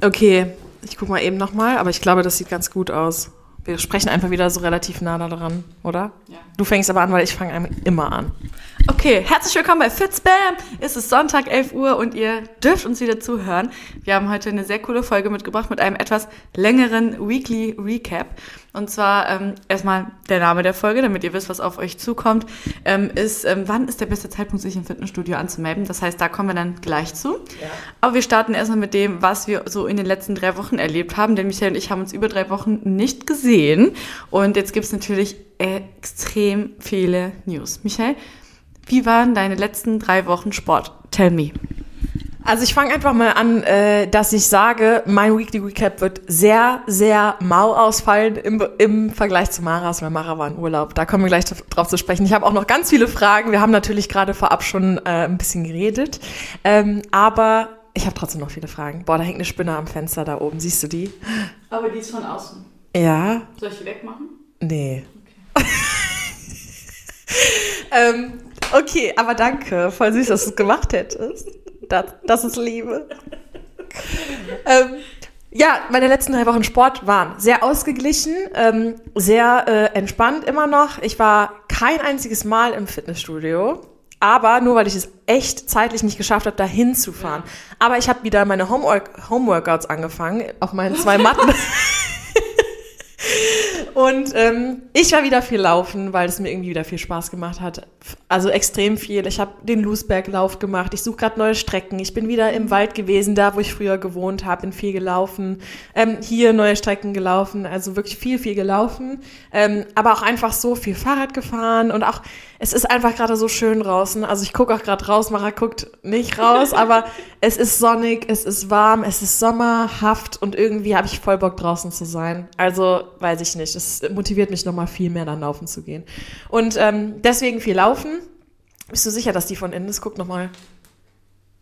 Okay, ich guck mal eben nochmal, aber ich glaube, das sieht ganz gut aus. Wir sprechen einfach wieder so relativ nah da dran, oder? Ja. Du fängst aber an, weil ich fange immer an. Okay, herzlich willkommen bei Fitzbam. Es ist Sonntag, 11 Uhr und ihr dürft uns wieder zuhören. Wir haben heute eine sehr coole Folge mitgebracht mit einem etwas längeren Weekly Recap. Und zwar ähm, erstmal der Name der Folge, damit ihr wisst, was auf euch zukommt, ähm, ist, ähm, wann ist der beste Zeitpunkt, sich im Fitnessstudio anzumelden? Das heißt, da kommen wir dann gleich zu. Ja. Aber wir starten erstmal mit dem, was wir so in den letzten drei Wochen erlebt haben. Denn Michael und ich haben uns über drei Wochen nicht gesehen. Und jetzt gibt's natürlich extrem viele News. Michael, wie waren deine letzten drei Wochen Sport? Tell me. Also ich fange einfach mal an, äh, dass ich sage, mein Weekly Recap wird sehr, sehr mau ausfallen im, im Vergleich zu Maras, weil Mara war in Urlaub. Da kommen wir gleich drauf zu sprechen. Ich habe auch noch ganz viele Fragen. Wir haben natürlich gerade vorab schon äh, ein bisschen geredet. Ähm, aber ich habe trotzdem noch viele Fragen. Boah, da hängt eine Spinne am Fenster da oben. Siehst du die? Aber die ist von außen. Ja. Soll ich die wegmachen? Nee. Okay. ähm, okay, aber danke. Voll süß, dass du es gemacht hättest. Das, das ist Liebe. ähm, ja, meine letzten drei Wochen Sport waren sehr ausgeglichen, ähm, sehr äh, entspannt immer noch. Ich war kein einziges Mal im Fitnessstudio, aber nur weil ich es echt zeitlich nicht geschafft habe, da hinzufahren. Ja. Aber ich habe wieder meine Homework Homeworkouts angefangen auf meinen zwei Matten. Und ähm, ich war wieder viel laufen, weil es mir irgendwie wieder viel Spaß gemacht hat. Also extrem viel. Ich habe den Loosberg-Lauf gemacht. Ich suche gerade neue Strecken. Ich bin wieder im Wald gewesen, da wo ich früher gewohnt habe, bin viel gelaufen. Ähm, hier neue Strecken gelaufen. Also wirklich viel, viel gelaufen. Ähm, aber auch einfach so viel Fahrrad gefahren und auch es ist einfach gerade so schön draußen. Also ich gucke auch gerade raus, Mara guckt nicht raus, aber es ist sonnig, es ist warm, es ist sommerhaft und irgendwie habe ich voll Bock draußen zu sein. Also weiß ich nicht, es motiviert mich nochmal viel mehr dann laufen zu gehen. Und ähm, deswegen viel laufen. Bist du sicher, dass die von innen ist? Guck nochmal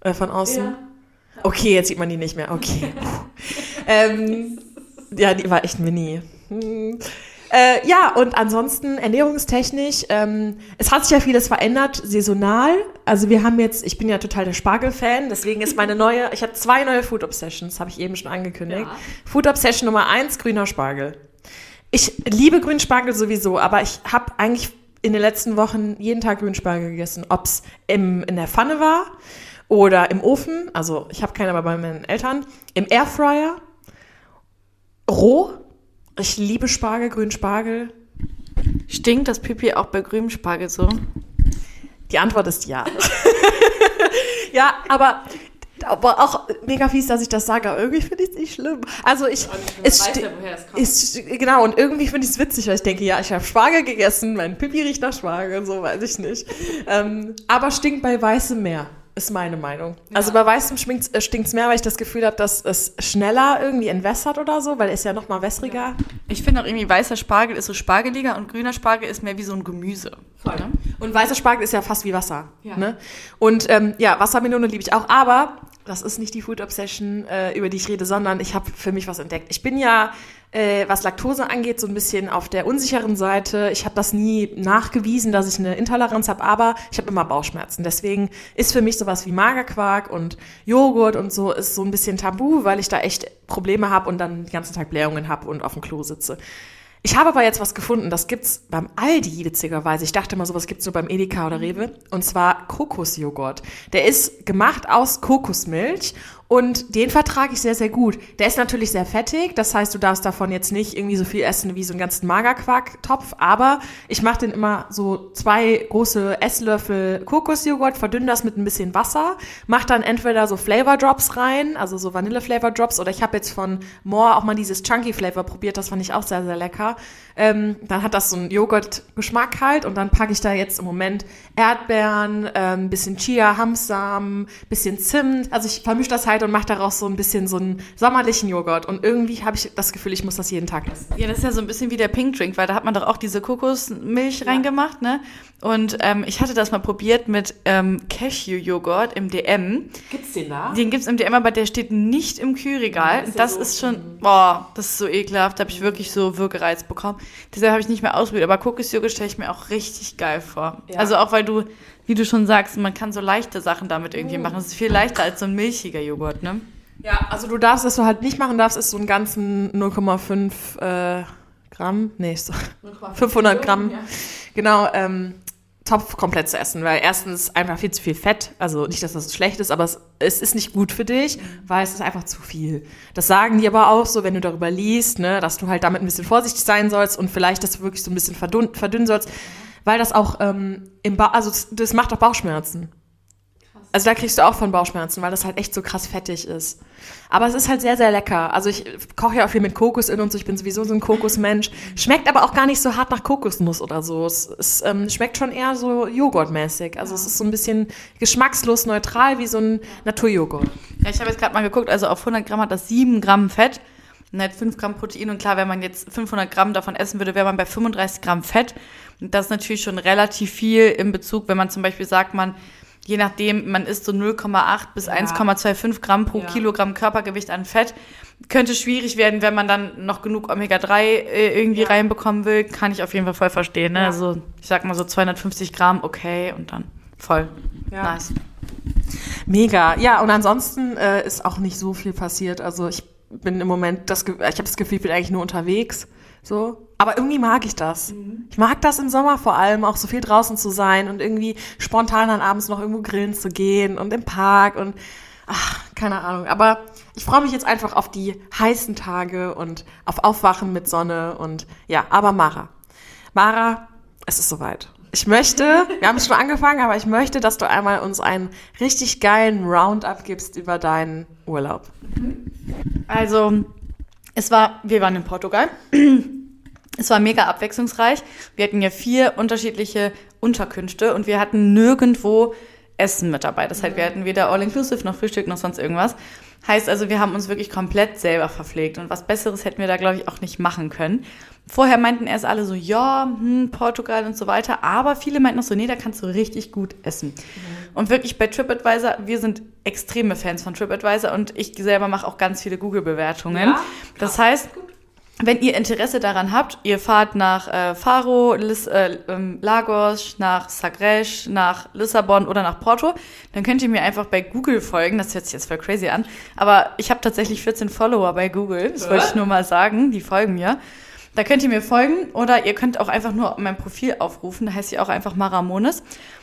äh, von außen. Ja. Okay, jetzt sieht man die nicht mehr. Okay. ähm, ja, die war echt mini. Hm. Äh, ja, und ansonsten ernährungstechnisch, ähm, es hat sich ja vieles verändert, saisonal. Also wir haben jetzt, ich bin ja total der Spargel-Fan, deswegen ist meine neue, ich habe zwei neue Food Obsessions, habe ich eben schon angekündigt. Ja. Food Obsession Nummer eins, grüner Spargel. Ich liebe Grünspargel sowieso, aber ich habe eigentlich in den letzten Wochen jeden Tag Grünspargel gegessen, ob es in der Pfanne war oder im Ofen, also ich habe keinen, aber bei meinen Eltern, im Airfryer, roh ich liebe Spargel, grünen Spargel. Stinkt das Pipi auch bei grünem Spargel so? Die Antwort ist ja. ja, aber, aber auch mega fies, dass ich das sage, aber irgendwie finde ich es nicht schlimm. Also ich, es weiß ja, woher es kommt. Ist, genau, und irgendwie finde ich es witzig, weil ich denke, ja, ich habe Spargel gegessen, mein Pipi riecht nach Spargel, so weiß ich nicht. ähm, aber stinkt bei weißem Meer ist meine Meinung. Ja. Also bei weißem äh, stinkt es mehr, weil ich das Gefühl habe, dass es schneller irgendwie entwässert oder so, weil es ja noch mal wässriger. Ja. Ich finde auch irgendwie weißer Spargel ist so spargeliger und grüner Spargel ist mehr wie so ein Gemüse. Voll. Ne? Und weißer Spargel ist ja fast wie Wasser. Ja. Ne? Und ähm, ja, Wassermelone liebe ich auch, aber das ist nicht die Food Obsession, äh, über die ich rede, sondern ich habe für mich was entdeckt. Ich bin ja äh, was Laktose angeht, so ein bisschen auf der unsicheren Seite. Ich habe das nie nachgewiesen, dass ich eine Intoleranz habe, aber ich habe immer Bauchschmerzen. Deswegen ist für mich sowas wie Magerquark und Joghurt und so ist so ein bisschen tabu, weil ich da echt Probleme habe und dann den ganzen Tag Blähungen habe und auf dem Klo sitze. Ich habe aber jetzt was gefunden, das gibt's beim Aldi witzigerweise. Ich dachte mal, sowas gibt's nur beim Edeka oder Rewe. Und zwar Kokosjoghurt. Der ist gemacht aus Kokosmilch und den vertrage ich sehr, sehr gut. Der ist natürlich sehr fettig, das heißt, du darfst davon jetzt nicht irgendwie so viel essen wie so einen ganzen Magerquarktopf, aber ich mache den immer so zwei große Esslöffel Kokosjoghurt, verdünne das mit ein bisschen Wasser, mache dann entweder so Flavor Drops rein, also so Vanille Flavor Drops, oder ich habe jetzt von More auch mal dieses Chunky Flavor probiert, das fand ich auch sehr, sehr lecker. Ähm, dann hat das so einen Joghurt-Geschmack halt und dann packe ich da jetzt im Moment Erdbeeren, ähm, bisschen Chia, Hamsamen, bisschen Zimt. Also ich vermische das halt und mache daraus so ein bisschen so einen sommerlichen Joghurt. Und irgendwie habe ich das Gefühl, ich muss das jeden Tag essen. Ja, das ist ja so ein bisschen wie der Pink Drink, weil da hat man doch auch diese Kokosmilch ja. reingemacht, ne? Und ähm, ich hatte das mal probiert mit ähm, Cashew-Joghurt im DM. Gibt's den da? Den gibt's im DM, aber der steht nicht im Kühlregal. Ja, das, ist, das so ist, schon, boah, das ist so ekelhaft. Da habe ich wirklich so Würgereiz bekommen. Deshalb habe ich nicht mehr ausprobiert. Aber Kokosjoghurt stelle ich mir auch richtig geil vor. Also auch weil du wie du schon sagst, man kann so leichte Sachen damit irgendwie machen. Es ist viel leichter als so ein milchiger Joghurt, ne? Ja, also du darfst, was du halt nicht machen darfst, ist so einen ganzen 0,5 äh, Gramm, nee, so 500 Gramm, ja. genau, ähm, Topf komplett zu essen, weil erstens einfach viel zu viel Fett, also nicht, dass das schlecht ist, aber es, es ist nicht gut für dich, weil es ist einfach zu viel. Das sagen die aber auch so, wenn du darüber liest, ne, dass du halt damit ein bisschen vorsichtig sein sollst und vielleicht, dass du wirklich so ein bisschen verdünn, verdünnen sollst, weil das auch ähm, im ba also das, macht auch Bauchschmerzen. Also da kriegst du auch von Bauchschmerzen, weil das halt echt so krass fettig ist. Aber es ist halt sehr, sehr lecker. Also ich koche ja auch viel mit Kokos in und so. Ich bin sowieso so ein Kokosmensch. Schmeckt aber auch gar nicht so hart nach Kokosnuss oder so. Es, es ähm, schmeckt schon eher so Joghurtmäßig. Also es ist so ein bisschen geschmackslos neutral wie so ein Naturjoghurt. Ja, ich habe jetzt gerade mal geguckt. Also auf 100 Gramm hat das 7 Gramm Fett. Und hat 5 Gramm Protein. Und klar, wenn man jetzt 500 Gramm davon essen würde, wäre man bei 35 Gramm Fett. Und das ist natürlich schon relativ viel im Bezug, wenn man zum Beispiel sagt, man je nachdem, man isst so 0,8 bis ja. 1,25 Gramm pro ja. Kilogramm Körpergewicht an Fett. Könnte schwierig werden, wenn man dann noch genug Omega-3 äh, irgendwie ja. reinbekommen will. Kann ich auf jeden Fall voll verstehen. Ne? Also ich sag mal so 250 Gramm, okay, und dann voll. Nice. Mega. Ja, und ansonsten äh, ist auch nicht so viel passiert. Also ich bin im Moment, das, ich habe das Gefühl, ich bin eigentlich nur unterwegs. So. Aber irgendwie mag ich das. Mhm. Ich mag das im Sommer vor allem, auch so viel draußen zu sein und irgendwie spontan dann abends noch irgendwo grillen zu gehen und im Park und ach, keine Ahnung. Aber ich freue mich jetzt einfach auf die heißen Tage und auf Aufwachen mit Sonne und ja, aber Mara. Mara, es ist soweit. Ich möchte, wir haben schon angefangen, aber ich möchte, dass du einmal uns einen richtig geilen Roundup gibst über deinen Urlaub. Also, es war, wir waren in Portugal. Es war mega abwechslungsreich. Wir hatten ja vier unterschiedliche Unterkünfte und wir hatten nirgendwo Essen mit dabei. Das heißt, wir hatten weder All-Inclusive noch Frühstück noch sonst irgendwas. Heißt also, wir haben uns wirklich komplett selber verpflegt und was Besseres hätten wir da, glaube ich, auch nicht machen können. Vorher meinten erst alle so, ja, hm, Portugal und so weiter, aber viele meinten noch so, nee, da kannst du richtig gut essen. Mhm. Und wirklich bei TripAdvisor, wir sind extreme Fans von TripAdvisor und ich selber mache auch ganz viele Google-Bewertungen. Ja? Das heißt, wenn ihr Interesse daran habt, ihr fahrt nach äh, Faro, Lis, äh, ähm, Lagos, nach Sagres, nach Lissabon oder nach Porto, dann könnt ihr mir einfach bei Google folgen. Das hört sich jetzt voll crazy an. Aber ich habe tatsächlich 14 Follower bei Google. Das wollte ich nur mal sagen. Die folgen mir. Da könnt ihr mir folgen oder ihr könnt auch einfach nur mein Profil aufrufen. Da heißt sie auch einfach Maramones.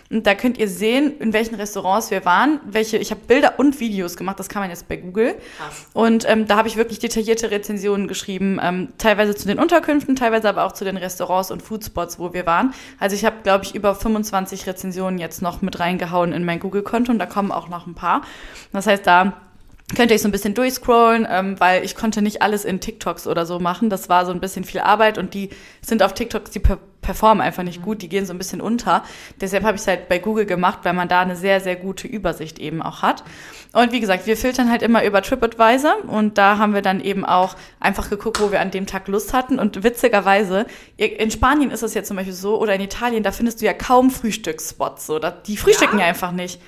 Und da könnt ihr sehen, in welchen Restaurants wir waren, welche, ich habe Bilder und Videos gemacht, das kann man jetzt bei Google. Krass. Und ähm, da habe ich wirklich detaillierte Rezensionen geschrieben, ähm, teilweise zu den Unterkünften, teilweise aber auch zu den Restaurants und Foodspots, wo wir waren. Also ich habe, glaube ich, über 25 Rezensionen jetzt noch mit reingehauen in mein Google-Konto und da kommen auch noch ein paar. Das heißt, da könnt ihr euch so ein bisschen durchscrollen, ähm, weil ich konnte nicht alles in TikToks oder so machen. Das war so ein bisschen viel Arbeit und die sind auf TikToks, die per performen einfach nicht gut, die gehen so ein bisschen unter. Deshalb habe ich es halt bei Google gemacht, weil man da eine sehr, sehr gute Übersicht eben auch hat. Und wie gesagt, wir filtern halt immer über TripAdvisor und da haben wir dann eben auch einfach geguckt, wo wir an dem Tag Lust hatten. Und witzigerweise, in Spanien ist es jetzt zum Beispiel so, oder in Italien, da findest du ja kaum Frühstücksspots. So, die frühstücken ja, ja einfach nicht.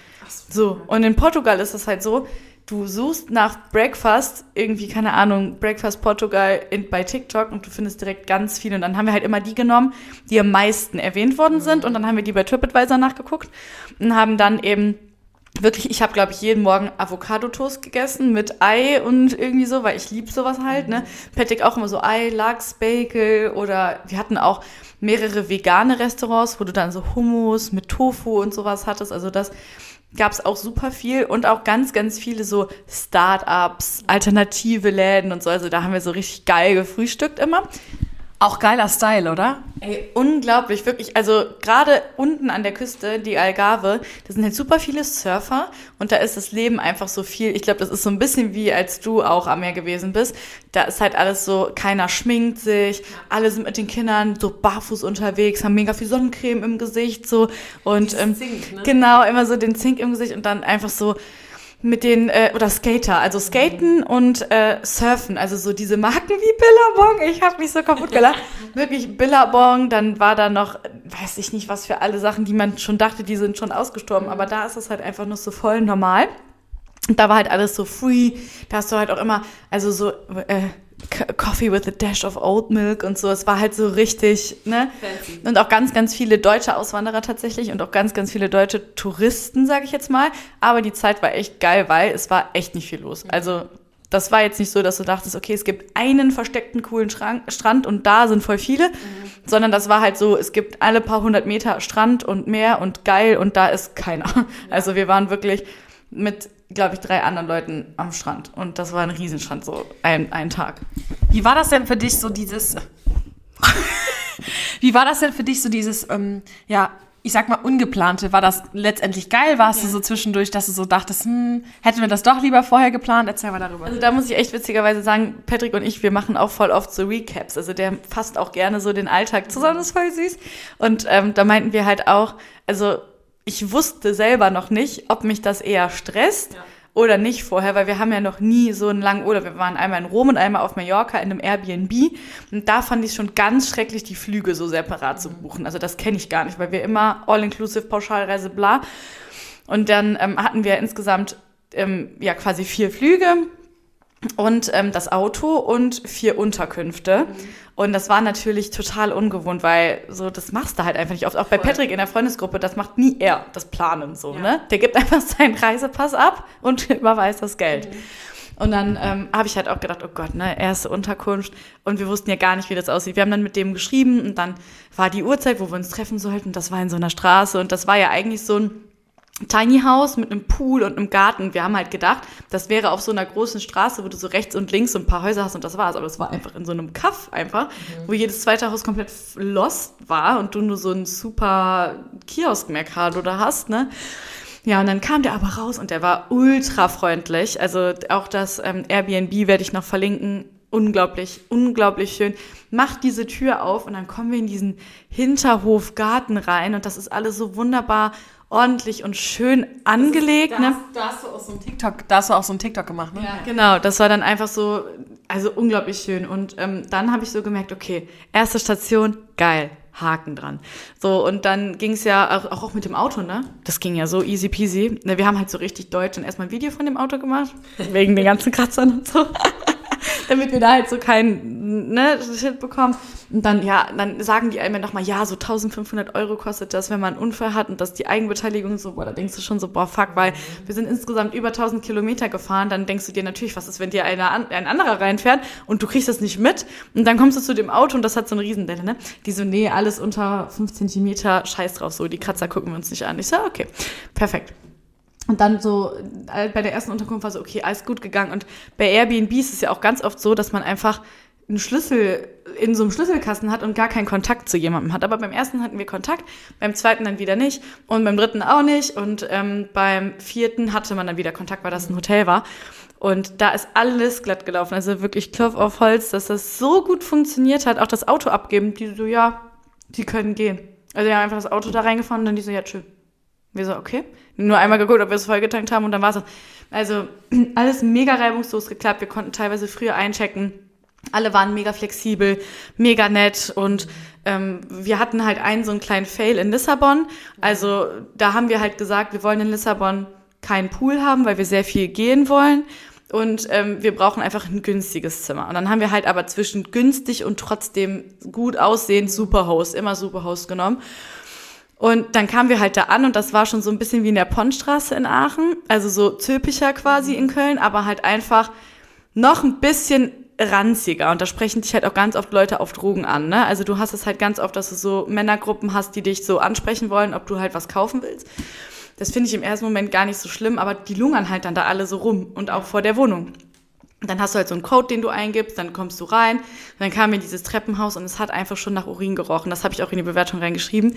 So, und in Portugal ist es halt so, du suchst nach Breakfast, irgendwie, keine Ahnung, Breakfast Portugal in, bei TikTok und du findest direkt ganz viele. Und dann haben wir halt immer die genommen, die am meisten erwähnt worden sind. Und dann haben wir die bei TripAdvisor nachgeguckt und haben dann eben wirklich, ich habe, glaube ich, jeden Morgen Avocado-Toast gegessen mit Ei und irgendwie so, weil ich liebe sowas halt, ne? Patrick auch immer so Ei, Lachs, Bagel oder wir hatten auch mehrere vegane Restaurants, wo du dann so Hummus mit Tofu und sowas hattest. Also das gab es auch super viel und auch ganz, ganz viele so Start-ups, alternative Läden und so. Also da haben wir so richtig geil gefrühstückt immer. Auch geiler Style, oder? Ey, unglaublich, wirklich. Also gerade unten an der Küste, die Algarve, da sind halt super viele Surfer und da ist das Leben einfach so viel. Ich glaube, das ist so ein bisschen wie als du auch am Meer gewesen bist. Da ist halt alles so, keiner schminkt sich, alle sind mit den Kindern so barfuß unterwegs, haben mega viel Sonnencreme im Gesicht so und ähm, Zink, ne? genau immer so den Zink im Gesicht und dann einfach so mit den, äh, oder Skater, also Skaten und äh, Surfen, also so diese Marken wie Billabong, ich habe mich so kaputt gelacht. Wirklich Billabong, dann war da noch, weiß ich nicht, was für alle Sachen, die man schon dachte, die sind schon ausgestorben, aber da ist es halt einfach nur so voll normal. Und da war halt alles so free, da hast du halt auch immer, also so, äh, Coffee with a dash of oat milk und so. Es war halt so richtig, ne? Fancy. Und auch ganz, ganz viele deutsche Auswanderer tatsächlich und auch ganz, ganz viele deutsche Touristen, sage ich jetzt mal. Aber die Zeit war echt geil, weil es war echt nicht viel los. Also das war jetzt nicht so, dass du dachtest, okay, es gibt einen versteckten coolen Schrank, Strand und da sind voll viele, mhm. sondern das war halt so, es gibt alle paar hundert Meter Strand und Meer und geil und da ist keiner. Also wir waren wirklich mit, glaube ich, drei anderen Leuten am Strand und das war ein Riesenstrand, so ein, ein Tag. Wie war das denn für dich so dieses, wie war das denn für dich so dieses, ähm, ja, ich sag mal, ungeplante, war das letztendlich geil? Warst ja. du so zwischendurch, dass du so dachtest, hm, hätten wir das doch lieber vorher geplant? Erzähl mal darüber. Also da muss ich echt witzigerweise sagen, Patrick und ich, wir machen auch voll oft so Recaps. Also der fasst auch gerne so den Alltag zusammen, das ist voll süß. Und ähm, da meinten wir halt auch, also ich wusste selber noch nicht, ob mich das eher stresst. Ja oder nicht vorher, weil wir haben ja noch nie so einen langen Urlaub. Wir waren einmal in Rom und einmal auf Mallorca in einem Airbnb und da fand ich schon ganz schrecklich, die Flüge so separat zu buchen. Also das kenne ich gar nicht, weil wir immer All-Inclusive, Pauschalreise, bla. Und dann ähm, hatten wir insgesamt ähm, ja quasi vier Flüge und ähm, das Auto und vier Unterkünfte. Mhm. Und das war natürlich total ungewohnt, weil so das machst du halt einfach nicht oft. Auch bei Voll. Patrick in der Freundesgruppe, das macht nie er, das Planen so, ja. ne? Der gibt einfach seinen Reisepass ab und überweist das Geld. Mhm. Und dann ähm, habe ich halt auch gedacht, oh Gott, ne, erste Unterkunft. Und wir wussten ja gar nicht, wie das aussieht. Wir haben dann mit dem geschrieben und dann war die Uhrzeit, wo wir uns treffen sollten. Das war in so einer Straße und das war ja eigentlich so ein Tiny House mit einem Pool und einem Garten. Wir haben halt gedacht, das wäre auf so einer großen Straße, wo du so rechts und links so ein paar Häuser hast und das war's. Aber es war einfach in so einem Kaff einfach, mhm. wo jedes zweite Haus komplett lost war und du nur so ein super Kiosk-Mercado da hast, ne? Ja, und dann kam der aber raus und der war ultra freundlich. Also auch das ähm, Airbnb werde ich noch verlinken. Unglaublich, unglaublich schön. Macht diese Tür auf und dann kommen wir in diesen Hinterhofgarten rein und das ist alles so wunderbar ordentlich und schön angelegt. Ist, da, ne? da hast du auch so ein TikTok, da hast du auch so ein TikTok gemacht, ne? Ja, genau. Das war dann einfach so, also unglaublich schön. Und ähm, dann habe ich so gemerkt, okay, erste Station, geil. Haken dran. So, und dann ging es ja auch, auch mit dem Auto, ne? Das ging ja so easy peasy. Ne, wir haben halt so richtig deutsch und erstmal ein Video von dem Auto gemacht, wegen den ganzen Kratzern und so. damit wir da halt so keinen ne, Shit bekommen. Und dann, ja, dann sagen die einem nochmal, ja, so 1500 Euro kostet das, wenn man einen Unfall hat und das die Eigenbeteiligung so, boah, da denkst du schon so, boah, fuck, weil wir sind insgesamt über 1000 Kilometer gefahren, dann denkst du dir natürlich, was ist, wenn dir einer, ein anderer reinfährt und du kriegst das nicht mit und dann kommst du zu dem Auto und das hat so eine Riesendelle, ne? Die so, nee, alles unter 5 Zentimeter, scheiß drauf, so, die Kratzer gucken wir uns nicht an. Ich so, okay, perfekt. Und dann so, äh, bei der ersten Unterkunft war so, okay, alles gut gegangen. Und bei Airbnb ist es ja auch ganz oft so, dass man einfach einen Schlüssel in so einem Schlüsselkasten hat und gar keinen Kontakt zu jemandem hat. Aber beim ersten hatten wir Kontakt, beim zweiten dann wieder nicht und beim dritten auch nicht. Und ähm, beim vierten hatte man dann wieder Kontakt, weil das ein Hotel war. Und da ist alles glatt gelaufen. Also wirklich Klopf auf Holz, dass das so gut funktioniert hat. Auch das Auto abgeben, die so, ja, die können gehen. Also haben einfach das Auto da reingefahren und dann die so, ja, tschüss. Wir so, okay. Nur einmal geguckt, ob wir es vollgetankt haben und dann war es. Also alles mega reibungslos geklappt. Wir konnten teilweise früher einchecken. Alle waren mega flexibel, mega nett und ähm, wir hatten halt einen so einen kleinen Fail in Lissabon. Also da haben wir halt gesagt, wir wollen in Lissabon keinen Pool haben, weil wir sehr viel gehen wollen und ähm, wir brauchen einfach ein günstiges Zimmer. Und dann haben wir halt aber zwischen günstig und trotzdem gut aussehend Superhost, immer Superhost genommen. Und dann kamen wir halt da an und das war schon so ein bisschen wie in der Ponnstraße in Aachen, also so Zülpicher quasi in Köln, aber halt einfach noch ein bisschen ranziger. Und da sprechen dich halt auch ganz oft Leute auf Drogen an. Ne? Also du hast es halt ganz oft, dass du so Männergruppen hast, die dich so ansprechen wollen, ob du halt was kaufen willst. Das finde ich im ersten Moment gar nicht so schlimm, aber die lungern halt dann da alle so rum und auch vor der Wohnung. Dann hast du halt so einen Code, den du eingibst, dann kommst du rein. Dann kam mir dieses Treppenhaus und es hat einfach schon nach Urin gerochen. Das habe ich auch in die Bewertung reingeschrieben.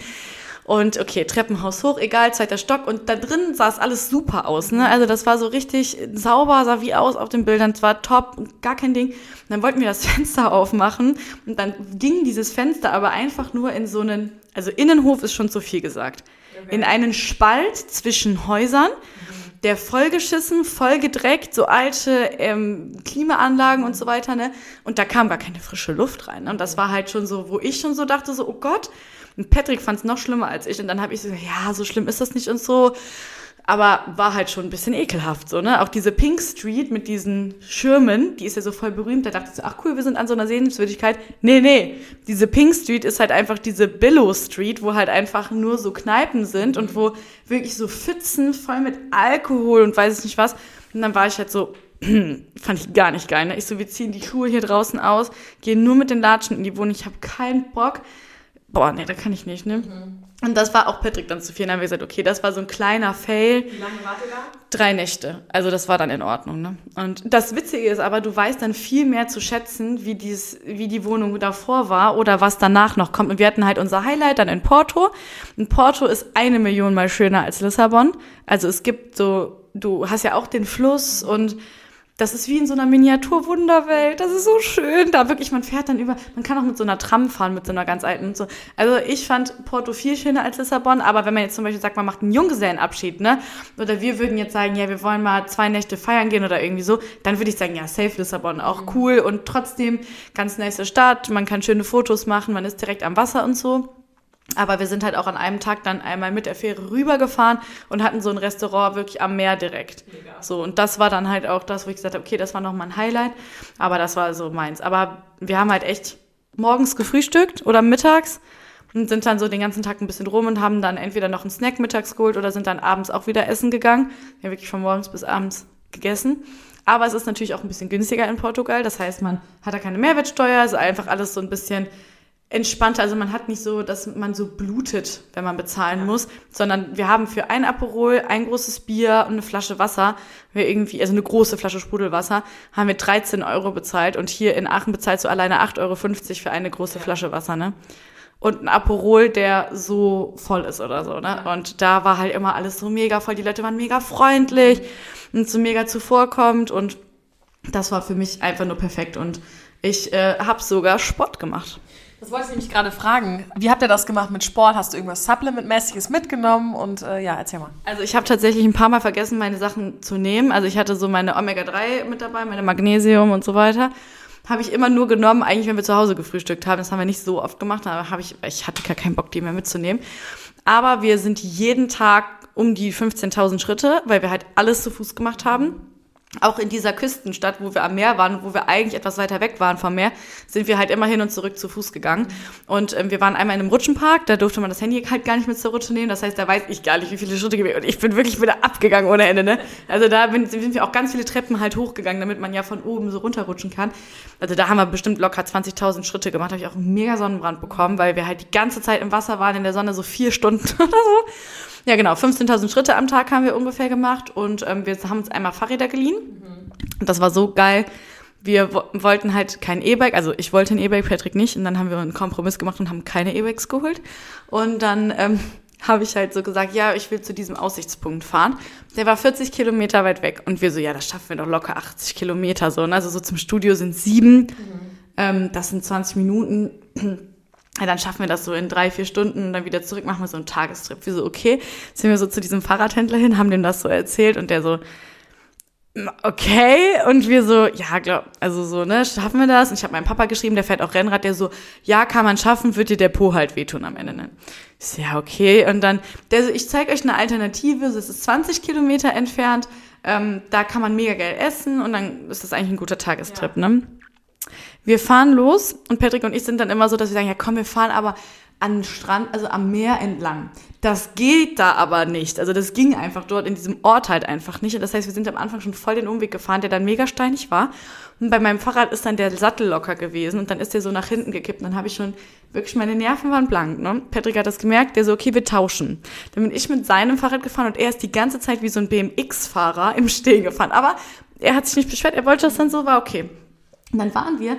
Und okay, Treppenhaus hoch, egal, zweiter Stock. Und da drin sah es alles super aus. Ne? Also das war so richtig sauber, sah wie aus auf den Bildern. Es war top, gar kein Ding. Und dann wollten wir das Fenster aufmachen. Und dann ging dieses Fenster aber einfach nur in so einen, also Innenhof ist schon zu viel gesagt. Okay. In einen Spalt zwischen Häusern. der vollgeschissen, vollgedreckt, so alte ähm, Klimaanlagen und so weiter, ne? Und da kam gar keine frische Luft rein. Ne? Und das war halt schon so, wo ich schon so dachte, so, oh Gott, und Patrick fand es noch schlimmer als ich. Und dann habe ich so, ja, so schlimm ist das nicht und so. Aber war halt schon ein bisschen ekelhaft, so, ne? Auch diese Pink Street mit diesen Schirmen, die ist ja so voll berühmt. Da dachte ich so, ach cool, wir sind an so einer Sehenswürdigkeit. Nee, nee. Diese Pink Street ist halt einfach diese Billow Street, wo halt einfach nur so Kneipen sind und wo wirklich so Pfützen voll mit Alkohol und weiß ich nicht was. Und dann war ich halt so, fand ich gar nicht geil. Ne? Ich so, wir ziehen die Schuhe hier draußen aus, gehen nur mit den Latschen in die Wohnung. Ich habe keinen Bock. Boah, nee, da kann ich nicht, ne? Mhm. Und das war auch Patrick dann zu viel. Dann haben wir gesagt, okay, das war so ein kleiner Fail. Wie lange wart ihr da? Drei Nächte. Also das war dann in Ordnung. Ne? Und das Witzige ist aber, du weißt dann viel mehr zu schätzen, wie, dies, wie die Wohnung davor war oder was danach noch kommt. Und wir hatten halt unser Highlight dann in Porto. Und Porto ist eine Million mal schöner als Lissabon. Also es gibt so, du hast ja auch den Fluss und das ist wie in so einer Miniaturwunderwelt. Das ist so schön. Da wirklich, man fährt dann über, man kann auch mit so einer Tram fahren, mit so einer ganz alten und so. Also ich fand Porto viel schöner als Lissabon, aber wenn man jetzt zum Beispiel sagt, man macht einen Junggesellenabschied, ne? Oder wir würden jetzt sagen, ja, wir wollen mal zwei Nächte feiern gehen oder irgendwie so, dann würde ich sagen, ja, safe Lissabon, auch mhm. cool und trotzdem ganz nice Stadt, man kann schöne Fotos machen, man ist direkt am Wasser und so. Aber wir sind halt auch an einem Tag dann einmal mit der Fähre rübergefahren und hatten so ein Restaurant wirklich am Meer direkt. Mega. So, und das war dann halt auch das, wo ich gesagt habe, okay, das war nochmal ein Highlight. Aber das war so meins. Aber wir haben halt echt morgens gefrühstückt oder mittags und sind dann so den ganzen Tag ein bisschen rum und haben dann entweder noch einen Snack mittags geholt oder sind dann abends auch wieder essen gegangen. Wir haben wirklich von morgens bis abends gegessen. Aber es ist natürlich auch ein bisschen günstiger in Portugal. Das heißt, man hat da keine Mehrwertsteuer, ist einfach alles so ein bisschen entspannter. Also man hat nicht so, dass man so blutet, wenn man bezahlen ja. muss, sondern wir haben für ein Aperol, ein großes Bier und eine Flasche Wasser, wir irgendwie, also eine große Flasche Sprudelwasser, haben wir 13 Euro bezahlt und hier in Aachen bezahlst du alleine 8,50 Euro für eine große ja. Flasche Wasser, ne? Und ein Aperol, der so voll ist oder so, ne? Ja. Und da war halt immer alles so mega voll. Die Leute waren mega freundlich und so mega zuvorkommt und das war für mich einfach nur perfekt und ich äh, habe sogar Sport gemacht. Das wollte ich nämlich gerade fragen. Wie habt ihr das gemacht mit Sport? Hast du irgendwas Supplement-mäßiges mitgenommen? Und äh, ja, erzähl mal. Also ich habe tatsächlich ein paar Mal vergessen, meine Sachen zu nehmen. Also ich hatte so meine Omega-3 mit dabei, meine Magnesium und so weiter. Habe ich immer nur genommen, eigentlich wenn wir zu Hause gefrühstückt haben. Das haben wir nicht so oft gemacht, aber habe ich, ich hatte gar keinen Bock, die mehr mitzunehmen. Aber wir sind jeden Tag um die 15.000 Schritte, weil wir halt alles zu Fuß gemacht haben auch in dieser Küstenstadt, wo wir am Meer waren, wo wir eigentlich etwas weiter weg waren vom Meer, sind wir halt immer hin und zurück zu Fuß gegangen. Und ähm, wir waren einmal in einem Rutschenpark, da durfte man das Handy halt gar nicht mit zur Rutsche nehmen. Das heißt, da weiß ich gar nicht, wie viele Schritte gewesen. Und ich bin wirklich wieder abgegangen ohne Ende. Ne? Also da bin, sind wir auch ganz viele Treppen halt hochgegangen, damit man ja von oben so runterrutschen kann. Also da haben wir bestimmt locker 20.000 Schritte gemacht. Da habe ich auch einen mega Sonnenbrand bekommen, weil wir halt die ganze Zeit im Wasser waren, in der Sonne so vier Stunden oder so. Ja, genau. 15.000 Schritte am Tag haben wir ungefähr gemacht und ähm, wir haben uns einmal Fahrräder geliehen. Mhm. Und das war so geil. Wir wollten halt kein E-Bike, also ich wollte ein E-Bike, Patrick nicht. Und dann haben wir einen Kompromiss gemacht und haben keine E-Bikes geholt. Und dann ähm, habe ich halt so gesagt, ja, ich will zu diesem Aussichtspunkt fahren. Der war 40 Kilometer weit weg. Und wir so, ja, das schaffen wir doch locker 80 Kilometer so. Ne? Also so zum Studio sind sieben. Mhm. Ähm, das sind 20 Minuten ja, dann schaffen wir das so in drei, vier Stunden und dann wieder zurück, machen wir so einen Tagestrip. Wir so, okay, sind wir so zu diesem Fahrradhändler hin, haben dem das so erzählt und der so, okay, und wir so, ja, glaub, also so, ne, schaffen wir das? Und ich habe meinem Papa geschrieben, der fährt auch Rennrad, der so, ja, kann man schaffen, wird dir der Po halt wehtun am Ende. Ne? Ich so, ja, okay. Und dann, der so, ich zeige euch eine Alternative, so, es ist 20 Kilometer entfernt, ähm, da kann man mega geil essen und dann ist das eigentlich ein guter Tagestrip, ja. ne? Wir fahren los und Patrick und ich sind dann immer so, dass wir sagen, ja komm, wir fahren aber an den Strand, also am Meer entlang. Das geht da aber nicht. Also das ging einfach dort in diesem Ort halt einfach nicht. Und das heißt, wir sind am Anfang schon voll den Umweg gefahren, der dann mega steinig war. Und bei meinem Fahrrad ist dann der Sattel locker gewesen und dann ist der so nach hinten gekippt. Und dann habe ich schon wirklich meine Nerven waren blank. Ne? Patrick hat das gemerkt, der so, okay, wir tauschen. Dann bin ich mit seinem Fahrrad gefahren und er ist die ganze Zeit wie so ein BMX-Fahrer im Stehen gefahren. Aber er hat sich nicht beschwert, er wollte das dann so, war okay. Und dann waren wir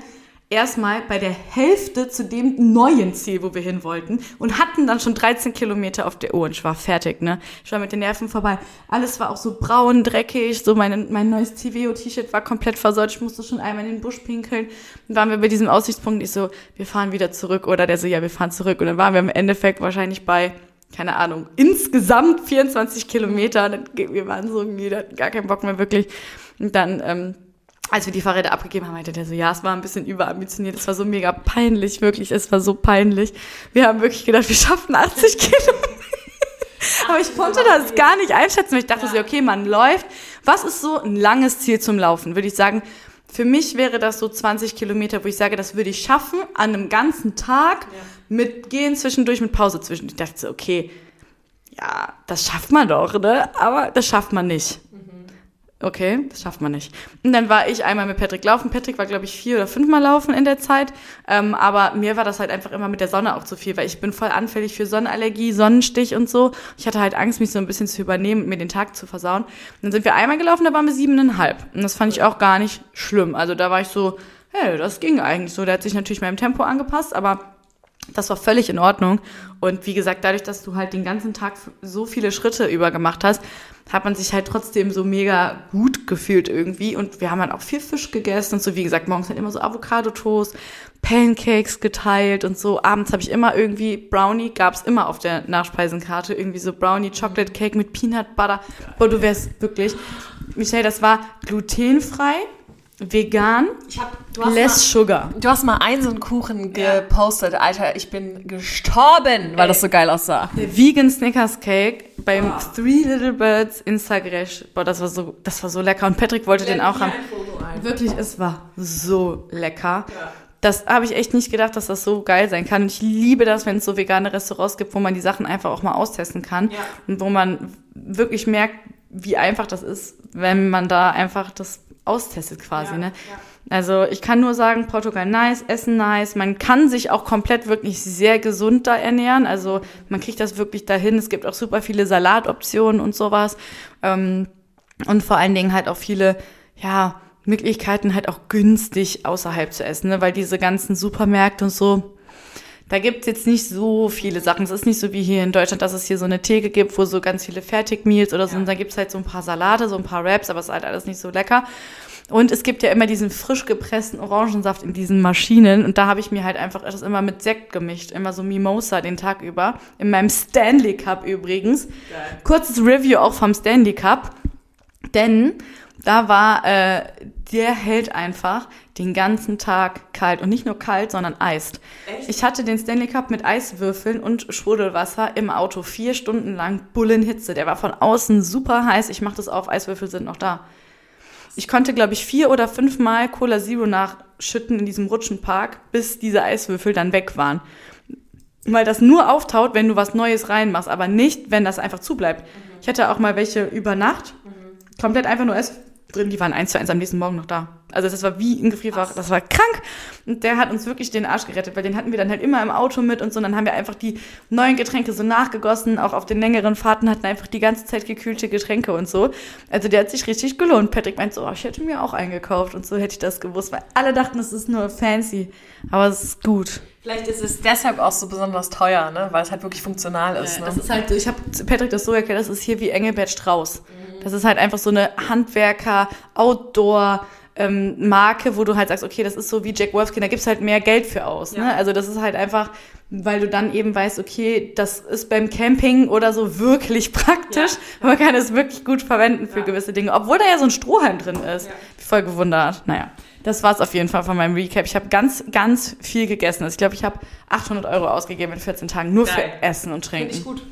erstmal bei der Hälfte zu dem neuen Ziel, wo wir hin wollten und hatten dann schon 13 Kilometer auf der Uhr und ich war fertig, ne? Ich war mit den Nerven vorbei. Alles war auch so braun, dreckig, so mein, mein neues TVO-T-Shirt war komplett versäut, ich musste schon einmal in den Busch pinkeln. Dann waren wir bei diesem Aussichtspunkt, ich so, wir fahren wieder zurück oder der so, ja, wir fahren zurück und dann waren wir im Endeffekt wahrscheinlich bei keine Ahnung, insgesamt 24 Kilometer. Wir waren so irgendwie, gar keinen Bock mehr wirklich. Und dann ähm, als wir die Fahrräder abgegeben haben, meinte der so, ja, es war ein bisschen überambitioniert, es war so mega peinlich, wirklich, es war so peinlich. Wir haben wirklich gedacht, wir schaffen 80 Kilometer. Aber ich konnte das gar nicht einschätzen. Ich dachte ja. so, okay, man läuft. Was ist so ein langes Ziel zum Laufen? Würde ich sagen, für mich wäre das so 20 Kilometer, wo ich sage, das würde ich schaffen an einem ganzen Tag ja. mit Gehen zwischendurch, mit Pause zwischendurch. Ich dachte so, okay, ja, das schafft man doch, ne? Aber das schafft man nicht okay, das schafft man nicht. Und dann war ich einmal mit Patrick laufen. Patrick war, glaube ich, vier oder fünfmal laufen in der Zeit. Ähm, aber mir war das halt einfach immer mit der Sonne auch zu viel, weil ich bin voll anfällig für Sonnenallergie, Sonnenstich und so. Ich hatte halt Angst, mich so ein bisschen zu übernehmen und mir den Tag zu versauen. Und dann sind wir einmal gelaufen, da waren wir siebeneinhalb. Und das fand ich auch gar nicht schlimm. Also da war ich so, hey, das ging eigentlich so. Der hat sich natürlich meinem Tempo angepasst, aber das war völlig in Ordnung. Und wie gesagt, dadurch, dass du halt den ganzen Tag so viele Schritte über gemacht hast, hat man sich halt trotzdem so mega gut gefühlt irgendwie. Und wir haben halt auch viel Fisch gegessen und so. Wie gesagt, morgens halt immer so Avocado-Toast, Pancakes geteilt und so. Abends habe ich immer irgendwie Brownie, gab's immer auf der Nachspeisenkarte, irgendwie so Brownie, Chocolate Cake mit Peanut Butter. Boah, du wärst wirklich, Michelle, das war glutenfrei vegan, ich hab, less mal, sugar. Du hast mal einen so einen Kuchen gepostet, Alter. Ich bin gestorben, weil Ey. das so geil aussah. Der Vegan Snickers Cake beim oh. Three Little Birds Instagram. Boah, das war so, das war so lecker. Und Patrick wollte den auch haben. Wirklich, es war so lecker. Ja. Das habe ich echt nicht gedacht, dass das so geil sein kann. Und ich liebe das, wenn es so vegane Restaurants gibt, wo man die Sachen einfach auch mal austesten kann. Ja. Und wo man wirklich merkt, wie einfach das ist, wenn man da einfach das austestet quasi. Ja, ne? Also ich kann nur sagen, Portugal nice, Essen nice. Man kann sich auch komplett wirklich sehr gesund da ernähren. Also man kriegt das wirklich dahin. Es gibt auch super viele Salatoptionen und sowas. Ähm, und vor allen Dingen halt auch viele, ja, Möglichkeiten halt auch günstig außerhalb zu essen, ne? weil diese ganzen Supermärkte und so, da gibt's jetzt nicht so viele Sachen. Es ist nicht so wie hier in Deutschland, dass es hier so eine Theke gibt, wo so ganz viele Fertigmeals oder so. Ja. Und da gibt's halt so ein paar Salate, so ein paar Wraps, aber es ist halt alles nicht so lecker. Und es gibt ja immer diesen frisch gepressten Orangensaft in diesen Maschinen. Und da habe ich mir halt einfach das immer mit Sekt gemischt. Immer so Mimosa den Tag über. In meinem Stanley Cup übrigens. Geil. Kurzes Review auch vom Stanley Cup. Denn da war, äh, der hält einfach den ganzen Tag kalt. Und nicht nur kalt, sondern eist. Echt? Ich hatte den Stanley Cup mit Eiswürfeln und Sprudelwasser im Auto. Vier Stunden lang Bullenhitze. Der war von außen super heiß. Ich mach das auf, Eiswürfel sind noch da. Ich konnte, glaube ich, vier oder fünf Mal Cola Zero nachschütten in diesem Rutschenpark, bis diese Eiswürfel dann weg waren. Weil das nur auftaut, wenn du was Neues reinmachst, aber nicht, wenn das einfach zubleibt. Mhm. Ich hatte auch mal welche über Nacht, mhm. komplett einfach nur Eis drin, die waren eins zu eins am nächsten Morgen noch da. Also das war wie ein Gefrierfach, das war krank. Und der hat uns wirklich den Arsch gerettet, weil den hatten wir dann halt immer im Auto mit und so. Und dann haben wir einfach die neuen Getränke so nachgegossen, auch auf den längeren Fahrten hatten einfach die ganze Zeit gekühlte Getränke und so. Also der hat sich richtig gelohnt. Patrick meint so, oh, ich hätte mir auch eingekauft und so hätte ich das gewusst, weil alle dachten, es ist nur fancy, aber es ist gut. Vielleicht ist es deshalb auch so besonders teuer, ne? weil es halt wirklich funktional ist. Ja, ne? Das ist halt, ich habe Patrick das so erklärt, das ist hier wie Engelbert Strauß. Mhm. Das ist halt einfach so eine Handwerker, Outdoor, ähm, Marke, wo du halt sagst, okay, das ist so wie Jack Wolfskin, da gibst halt mehr Geld für aus. Ja. Ne? Also das ist halt einfach, weil du dann eben weißt, okay, das ist beim Camping oder so wirklich praktisch. Ja. Man kann es wirklich gut verwenden für ja. gewisse Dinge, obwohl da ja so ein Strohhalm drin ist. Voll gewundert. Naja das war's auf jeden Fall von meinem Recap. Ich habe ganz, ganz viel gegessen. Also ich glaube, ich habe 800 Euro ausgegeben in 14 Tagen nur Geil. für Essen und Trinken. Finde ich gut.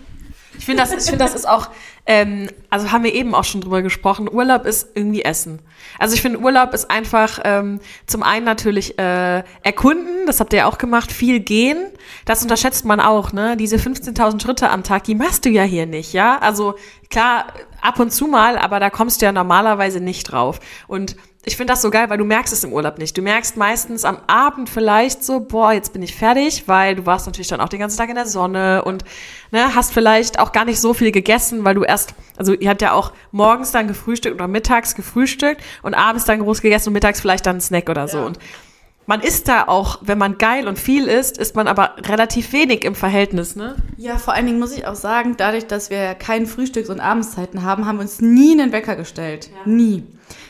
Ich finde, das, ich find, das ist auch, ähm, also haben wir eben auch schon drüber gesprochen, Urlaub ist irgendwie Essen. Also ich finde, Urlaub ist einfach ähm, zum einen natürlich äh, erkunden, das habt ihr ja auch gemacht, viel gehen. Das unterschätzt man auch, ne? Diese 15.000 Schritte am Tag, die machst du ja hier nicht, ja? Also klar, ab und zu mal, aber da kommst du ja normalerweise nicht drauf. Und ich finde das so geil, weil du merkst es im Urlaub nicht. Du merkst meistens am Abend vielleicht so, boah, jetzt bin ich fertig, weil du warst natürlich dann auch den ganzen Tag in der Sonne und ne, hast vielleicht auch gar nicht so viel gegessen, weil du erst, also ihr habt ja auch morgens dann gefrühstückt oder mittags gefrühstückt und abends dann groß gegessen und mittags vielleicht dann einen Snack oder so. Ja. Und man isst da auch, wenn man geil und viel isst, isst man aber relativ wenig im Verhältnis, ne? Ja, vor allen Dingen muss ich auch sagen, dadurch, dass wir keinen Frühstücks- und Abendszeiten haben, haben wir uns nie einen Wecker gestellt. Ja. Nie.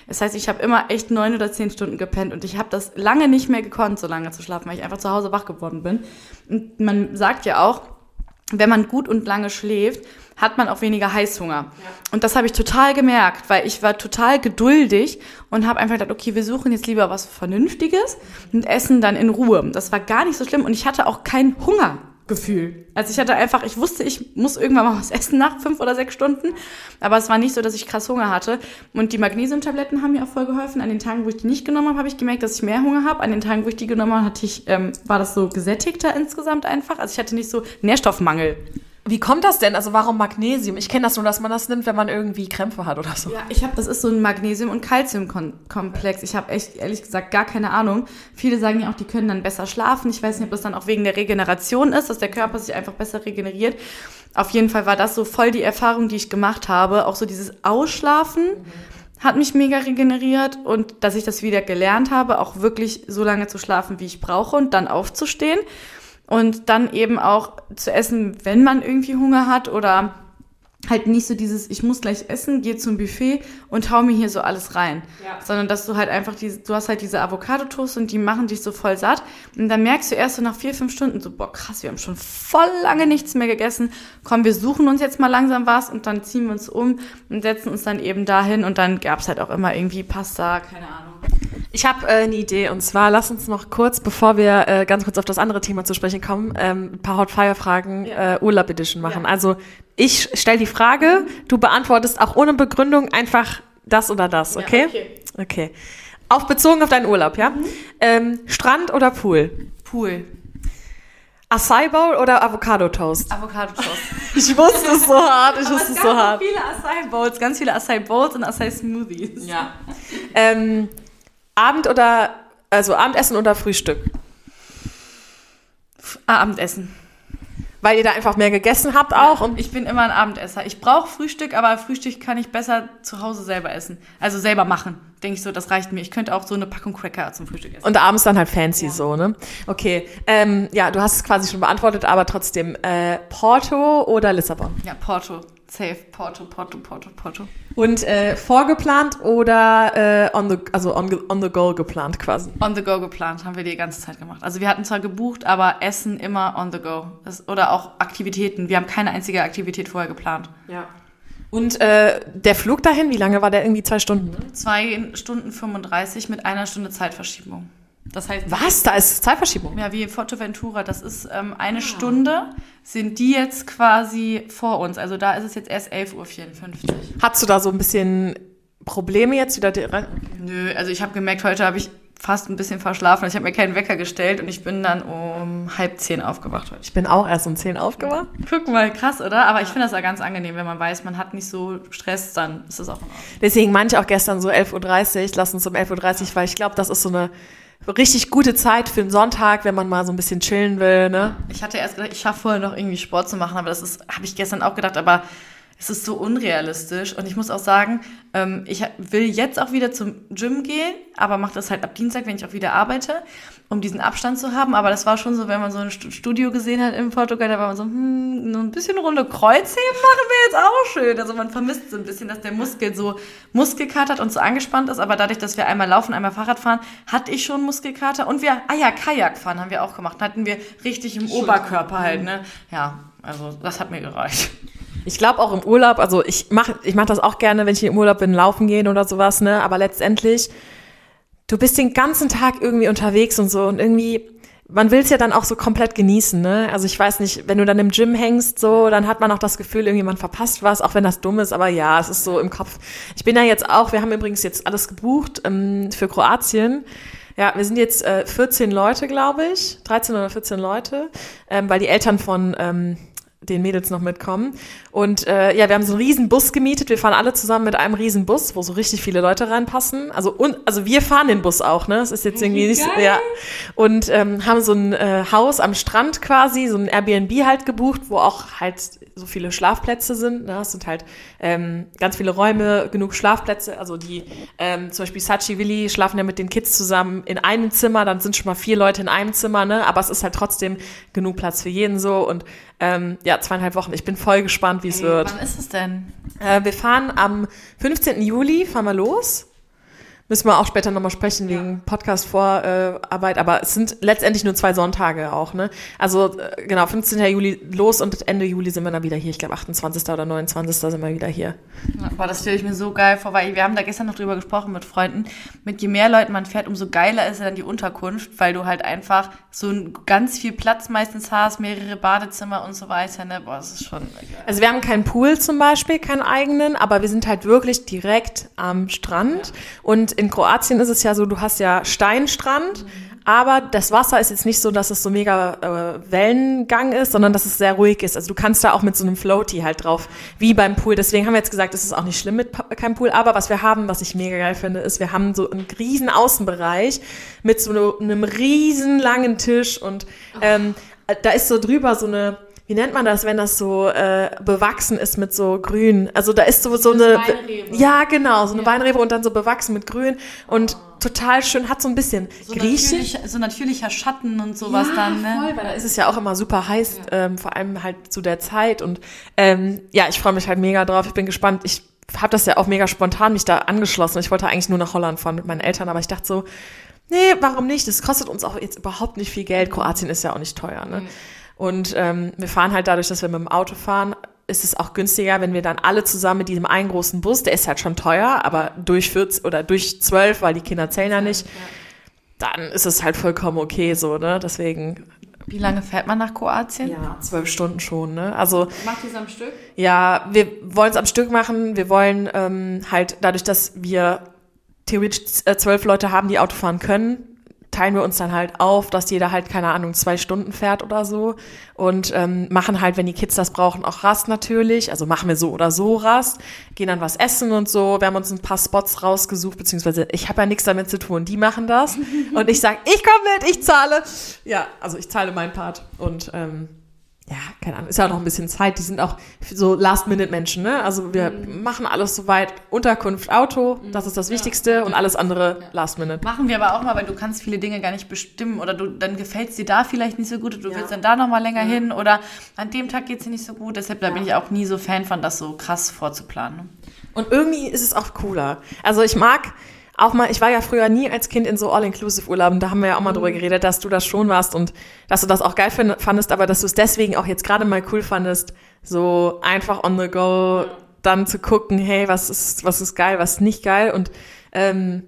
Das heißt, ich habe immer echt neun oder zehn Stunden gepennt und ich habe das lange nicht mehr gekonnt, so lange zu schlafen, weil ich einfach zu Hause wach geworden bin. Und man sagt ja auch, wenn man gut und lange schläft, hat man auch weniger Heißhunger. Ja. Und das habe ich total gemerkt, weil ich war total geduldig und habe einfach gedacht, okay, wir suchen jetzt lieber was Vernünftiges und essen dann in Ruhe. Das war gar nicht so schlimm und ich hatte auch keinen Hunger. Gefühl. Also ich hatte einfach, ich wusste, ich muss irgendwann mal was essen nach fünf oder sechs Stunden, aber es war nicht so, dass ich krass Hunger hatte. Und die Magnesiumtabletten haben mir auch voll geholfen. An den Tagen, wo ich die nicht genommen habe, habe ich gemerkt, dass ich mehr Hunger habe. An den Tagen, wo ich die genommen habe, hatte ich, ähm, war das so gesättigter insgesamt einfach. Also ich hatte nicht so Nährstoffmangel. Wie kommt das denn? Also warum Magnesium? Ich kenne das nur, dass man das nimmt, wenn man irgendwie Krämpfe hat oder so. Ja, ich habe, das ist so ein Magnesium- und Calcium-Komplex. Ich habe echt, ehrlich gesagt, gar keine Ahnung. Viele sagen ja auch, die können dann besser schlafen. Ich weiß nicht, ob das dann auch wegen der Regeneration ist, dass der Körper sich einfach besser regeneriert. Auf jeden Fall war das so voll die Erfahrung, die ich gemacht habe. Auch so dieses Ausschlafen hat mich mega regeneriert und dass ich das wieder gelernt habe, auch wirklich so lange zu schlafen, wie ich brauche und dann aufzustehen. Und dann eben auch zu essen, wenn man irgendwie Hunger hat oder halt nicht so dieses, ich muss gleich essen, gehe zum Buffet und hau mir hier so alles rein. Ja. Sondern dass du halt einfach diese, du hast halt diese Avocado-Toast und die machen dich so voll satt. Und dann merkst du erst so nach vier, fünf Stunden so, boah, krass, wir haben schon voll lange nichts mehr gegessen. Komm, wir suchen uns jetzt mal langsam was und dann ziehen wir uns um und setzen uns dann eben dahin und dann gab's halt auch immer irgendwie Pasta, keine Ahnung. Ich habe äh, eine Idee und zwar lass uns noch kurz, bevor wir äh, ganz kurz auf das andere Thema zu sprechen kommen, ähm, ein paar Hot Fire Fragen ja. äh, Urlaub Edition machen. Ja. Also ich stelle die Frage, du beantwortest auch ohne Begründung einfach das oder das, okay? Ja, okay. okay. Auf bezogen auf deinen Urlaub, ja? Mhm. Ähm, Strand oder Pool? Pool. Acai Bowl oder Avocado Toast? Avocado Toast. ich wusste es so hart, ich wusste es so hart. viele Acai Bowls, ganz viele Acai Bowls und Acai Smoothies. Ja. ähm, Abend oder, also Abendessen oder Frühstück? Abendessen. Weil ihr da einfach mehr gegessen habt auch? Ja, und ich bin immer ein Abendesser. Ich brauche Frühstück, aber Frühstück kann ich besser zu Hause selber essen. Also selber machen. Denke ich so, das reicht mir. Ich könnte auch so eine Packung Cracker zum Frühstück essen. Und abends dann halt fancy ja. so, ne? Okay. Ähm, ja, du hast es quasi schon beantwortet, aber trotzdem. Äh, Porto oder Lissabon? Ja, Porto. Safe. Porto, Porto, Porto, Porto. Und äh, vorgeplant oder äh, on the, also on, on the go geplant quasi? On the go geplant, haben wir die ganze Zeit gemacht. Also wir hatten zwar gebucht, aber Essen immer on the go. Das, oder auch Aktivitäten. Wir haben keine einzige Aktivität vorher geplant. Ja. Und äh, der Flug dahin, wie lange war der? Irgendwie zwei Stunden? Ne? Zwei Stunden 35 mit einer Stunde Zeitverschiebung. Das heißt, was? Da ist Zeitverschiebung? Ja, wie Forteventura. Das ist ähm, eine ah. Stunde, sind die jetzt quasi vor uns. Also da ist es jetzt erst 11.54 Uhr. Hast du da so ein bisschen Probleme jetzt wieder rein? Nö, also ich habe gemerkt, heute habe ich fast ein bisschen verschlafen. Ich habe mir keinen Wecker gestellt und ich bin dann um halb zehn aufgewacht heute. Ich bin auch erst um zehn aufgewacht. Guck mal, krass, oder? Aber ich finde das ja ganz angenehm, wenn man weiß, man hat nicht so Stress, dann ist das auch in Ordnung. Deswegen manche auch gestern so 11.30 Uhr, lass uns um 11.30 Uhr, weil ich glaube, das ist so eine richtig gute Zeit für einen Sonntag, wenn man mal so ein bisschen chillen will, ne? Ich hatte erst gedacht, ich schaffe vorher noch irgendwie Sport zu machen, aber das ist, habe ich gestern auch gedacht, aber es ist so unrealistisch. Und ich muss auch sagen, ähm, ich will jetzt auch wieder zum Gym gehen, aber mache das halt ab Dienstag, wenn ich auch wieder arbeite, um diesen Abstand zu haben. Aber das war schon so, wenn man so ein Studio gesehen hat in Portugal, da war man so, hm, nur ein bisschen runde Kreuzheben machen wir jetzt auch schön. Also man vermisst so ein bisschen, dass der Muskel so Muskelkater hat und so angespannt ist. Aber dadurch, dass wir einmal laufen, einmal Fahrrad fahren, hatte ich schon Muskelkater. Und wir, ah ja, Kajak fahren haben wir auch gemacht. Hatten wir richtig im Oberkörper halt, ne? Ja, also das hat mir gereicht. Ich glaube auch im Urlaub, also ich mache ich mach das auch gerne, wenn ich im Urlaub bin, laufen gehen oder sowas, ne? Aber letztendlich, du bist den ganzen Tag irgendwie unterwegs und so und irgendwie, man will es ja dann auch so komplett genießen, ne? Also ich weiß nicht, wenn du dann im Gym hängst, so, dann hat man auch das Gefühl, irgendwie man verpasst was, auch wenn das dumm ist, aber ja, es ist so im Kopf. Ich bin ja jetzt auch, wir haben übrigens jetzt alles gebucht ähm, für Kroatien. Ja, wir sind jetzt äh, 14 Leute, glaube ich, 13 oder 14 Leute, ähm, weil die Eltern von ähm, den Mädels noch mitkommen. Und äh, ja, wir haben so einen riesen Bus gemietet. Wir fahren alle zusammen mit einem riesen Bus, wo so richtig viele Leute reinpassen. Also und also wir fahren den Bus auch, ne? Das ist jetzt irgendwie nicht so, ja. Und ähm, haben so ein äh, Haus am Strand quasi, so ein Airbnb halt gebucht, wo auch halt so viele Schlafplätze sind. Ne? Es sind halt ähm, ganz viele Räume, genug Schlafplätze. Also die ähm, zum Beispiel Sachi Willi schlafen ja mit den Kids zusammen in einem Zimmer. Dann sind schon mal vier Leute in einem Zimmer, ne? Aber es ist halt trotzdem genug Platz für jeden so und ähm, ja, zweieinhalb Wochen. Ich bin voll gespannt, wie es wird. Wann ist es denn? Äh, wir fahren am 15. Juli, fahren wir los. Müssen wir auch später nochmal sprechen ja. wegen Podcast-Vorarbeit, aber es sind letztendlich nur zwei Sonntage auch, ne? Also äh, genau, 15. Juli los und Ende Juli sind wir dann wieder hier. Ich glaube 28. oder 29. sind wir wieder hier. Ja, boah, das stelle ich mir so geil vor, weil wir haben da gestern noch drüber gesprochen mit Freunden. Mit je mehr Leuten man fährt, umso geiler ist dann die Unterkunft, weil du halt einfach so ganz viel Platz meistens hast, mehrere Badezimmer und so weiter, ne? Boah, das ist schon geil. Also wir haben keinen Pool zum Beispiel, keinen eigenen, aber wir sind halt wirklich direkt am Strand ja. und in Kroatien ist es ja so, du hast ja Steinstrand, mhm. Aber das Wasser ist jetzt nicht so, dass es so mega äh, Wellengang ist, sondern dass es sehr ruhig ist. Also du kannst da auch mit so einem Floaty halt drauf, wie beim Pool. Deswegen haben wir jetzt gesagt, es ist auch nicht schlimm mit keinem Pool. Aber was wir haben, was ich mega geil finde, ist, wir haben so einen riesen Außenbereich mit so einem riesen langen Tisch und ähm, da ist so drüber so eine wie nennt man das, wenn das so äh, bewachsen ist mit so grün? Also da ist so, so eine. Weinrebe. Ja, genau, so eine Weinrebe und dann so bewachsen mit grün und total schön, hat so ein bisschen So, griechisch. natürlich, so natürlicher Schatten und sowas dann, ne? Voll, weil da ist es ja auch immer super heiß, ähm, vor allem halt zu der Zeit. Und ähm, ja, ich freue mich halt mega drauf. Ich bin gespannt. Ich habe das ja auch mega spontan mich da angeschlossen. Ich wollte eigentlich nur nach Holland fahren mit meinen Eltern, aber ich dachte so, nee, warum nicht? Das kostet uns auch jetzt überhaupt nicht viel Geld. Kroatien ist ja auch nicht teuer. Ne? Und ähm, wir fahren halt dadurch, dass wir mit dem Auto fahren, ist es auch günstiger, wenn wir dann alle zusammen mit diesem einen großen Bus, der ist halt schon teuer, aber durch 14 oder durch 12, weil die Kinder zählen ja nicht, dann ist es halt vollkommen okay so, ne? Deswegen Wie lange fährt man nach Kroatien? ja, zwölf Stunden schon, ne? Also Macht ihr es am Stück? ja, wir wollen es am Stück machen. Wir wollen ähm, halt dadurch, dass wir theoretisch äh, zwölf Leute haben, die Auto fahren können, teilen wir uns dann halt auf, dass jeder halt, keine Ahnung, zwei Stunden fährt oder so. Und ähm, machen halt, wenn die Kids das brauchen, auch Rast natürlich. Also machen wir so oder so Rast, gehen dann was essen und so. Wir haben uns ein paar Spots rausgesucht, beziehungsweise ich habe ja nichts damit zu tun, die machen das. und ich sag, ich komme mit, ich zahle. Ja, also ich zahle meinen Part. Und ähm, ja, keine Ahnung, ist ja auch noch ein bisschen Zeit. Die sind auch so Last-Minute-Menschen, ne? Also wir machen alles soweit. Unterkunft, Auto, das ist das Wichtigste und alles andere Last-Minute. Machen wir aber auch mal, weil du kannst viele Dinge gar nicht bestimmen oder du, dann gefällt es dir da vielleicht nicht so gut und du Ja. willst dann da nochmal länger hin oder an dem Tag geht es dir nicht so gut. Deshalb da bin ich auch nie so Fan von, das so krass vorzuplanen. ne? Und irgendwie ist es auch cooler. Also ich mag auch mal, ich war ja früher nie als Kind in so All-Inclusive-Urlauben, da haben wir ja auch mal drüber geredet, dass du das schon warst und dass du das auch geil find- fandest, aber dass du es deswegen auch jetzt gerade mal cool fandest, so einfach on the go dann zu gucken, hey, was ist, was ist geil, was ist nicht geil und ähm,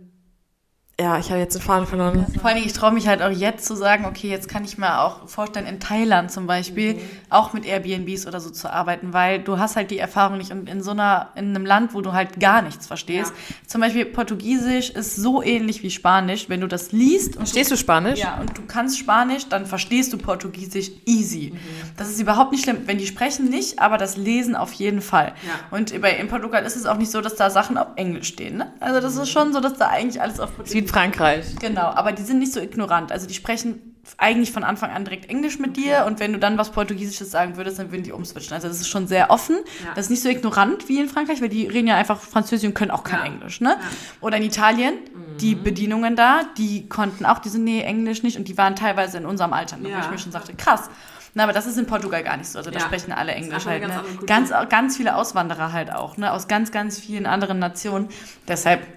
ja, ich habe jetzt den Faden verloren. Vor allen Dingen, ich traue mich halt auch jetzt zu sagen, okay, jetzt kann ich mir auch vorstellen, in Thailand zum Beispiel auch mit Airbnbs oder so zu arbeiten, weil du hast halt die Erfahrung nicht und in so einer, in einem Land, wo du halt gar nichts verstehst. Zum Beispiel Portugiesisch ist so ähnlich wie Spanisch. Wenn du das liest und Verstehst du Spanisch? ja, und du kannst Spanisch, dann verstehst du Portugiesisch easy. Das ist überhaupt nicht schlimm. Wenn die sprechen nicht, aber das Lesen auf jeden Fall. Und bei, in Portugal ist es auch nicht so, dass da Sachen auf Englisch stehen. Ne? Also das ist schon so, dass da eigentlich alles auf Portugiesisch Südfrankreich. Genau, aber die sind nicht so ignorant. Also die sprechen eigentlich von Anfang an direkt Englisch mit dir und wenn du dann was Portugiesisches sagen würdest, dann würden die umswitchen. Also das ist schon sehr offen. Das ist nicht so ignorant wie in Frankreich, weil die reden ja einfach Französisch und können auch kein Englisch. Ne? Oder in Italien, die Bedienungen da, die konnten auch, die sind, nee, Englisch nicht und die waren teilweise in unserem Alter, wo Ja. ich mir schon sagte, krass. Na, aber das ist in Portugal gar nicht so. Also da Ja. sprechen alle Englisch halt. ganz Ne? Ganz, ganz viele Auswanderer halt auch, ne? Aus ganz, ganz vielen anderen Nationen. Deshalb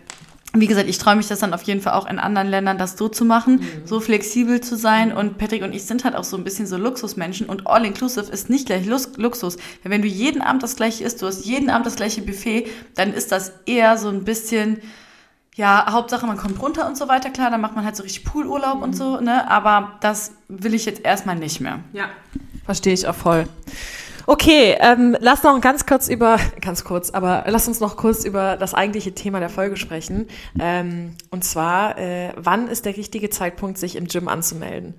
wie gesagt, ich traue mich das dann auf jeden Fall auch in anderen Ländern, das so zu machen, so flexibel zu sein. Und Patrick und ich sind halt auch so ein bisschen so Luxusmenschen. Und All-Inclusive ist nicht gleich Lux Luxus. Wenn du jeden Abend das gleiche isst, du hast jeden Abend das gleiche Buffet, dann ist das eher so ein bisschen, ja, Hauptsache man kommt runter und so weiter. Klar, dann macht man halt so richtig Poolurlaub und so, ne? Aber das will ich jetzt erstmal nicht mehr. Ja. Verstehe ich auch voll. Okay, ähm, lass noch ganz kurz über, ganz kurz, aber lass uns noch kurz über das eigentliche Thema der Folge sprechen. Ähm, und zwar, äh, wann ist der richtige Zeitpunkt, sich im Gym anzumelden?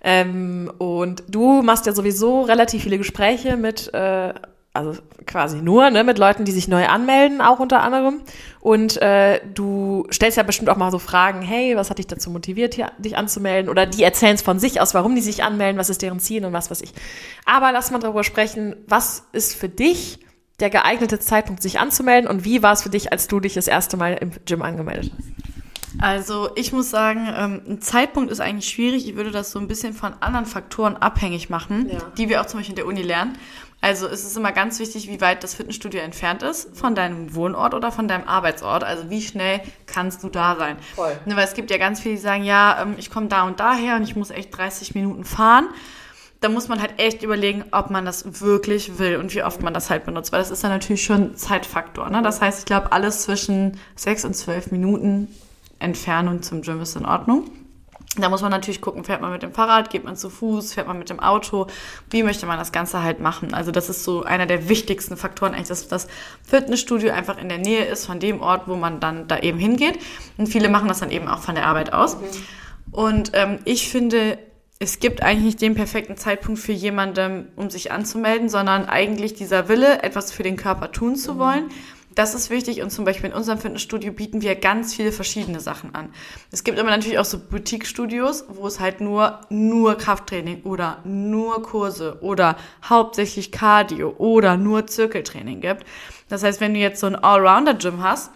Ähm, und du machst ja sowieso relativ viele Gespräche mit, äh, also quasi nur, ne, mit Leuten, die sich neu anmelden, auch unter anderem. Und äh, du stellst ja bestimmt auch mal so Fragen, hey, was hat dich dazu motiviert, hier, dich anzumelden? Oder die erzählen es von sich aus, warum die sich anmelden, was ist deren Ziel und was weiß ich. Aber lass mal darüber sprechen, was ist für dich der geeignete Zeitpunkt, sich anzumelden und wie war es für dich, als du dich das erste Mal im Gym angemeldet hast? Also ich muss sagen, ähm, ein Zeitpunkt ist eigentlich schwierig. Ich würde das so ein bisschen von anderen Faktoren abhängig machen, Ja. die wir auch zum Beispiel in der Uni lernen. Also es ist immer ganz wichtig, wie weit das Fitnessstudio entfernt ist von deinem Wohnort oder von deinem Arbeitsort. Also wie schnell kannst du da sein? Voll. Ne, weil es gibt ja ganz viele, die sagen, ja, ähm, ich komme da und daher und ich muss echt 30 Minuten fahren. Da muss man halt echt überlegen, ob man das wirklich will und wie oft man das halt benutzt, weil das ist dann natürlich schon Zeitfaktor. Ne? Das heißt, ich glaube, alles zwischen sechs und zwölf Minuten Entfernung zum Gym ist in Ordnung. Da muss man natürlich gucken, fährt man mit dem Fahrrad, geht man zu Fuß, fährt man mit dem Auto, wie möchte man das Ganze halt machen. Also das ist so einer der wichtigsten Faktoren eigentlich, dass das Fitnessstudio einfach in der Nähe ist von dem Ort, wo man dann da eben hingeht. Und viele machen das dann eben auch von der Arbeit aus. Und ähm, ich finde, es gibt eigentlich nicht den perfekten Zeitpunkt für jemanden, um sich anzumelden, sondern eigentlich dieser Wille, etwas für den Körper tun zu mhm. wollen. Das ist wichtig und zum Beispiel in unserem Fitnessstudio bieten wir ganz viele verschiedene Sachen an. Es gibt aber natürlich auch so Boutique-Studios, wo es halt nur, nur Krafttraining oder nur Kurse oder hauptsächlich Cardio oder nur Zirkeltraining gibt. Das heißt, wenn du jetzt so ein Allrounder-Gym hast,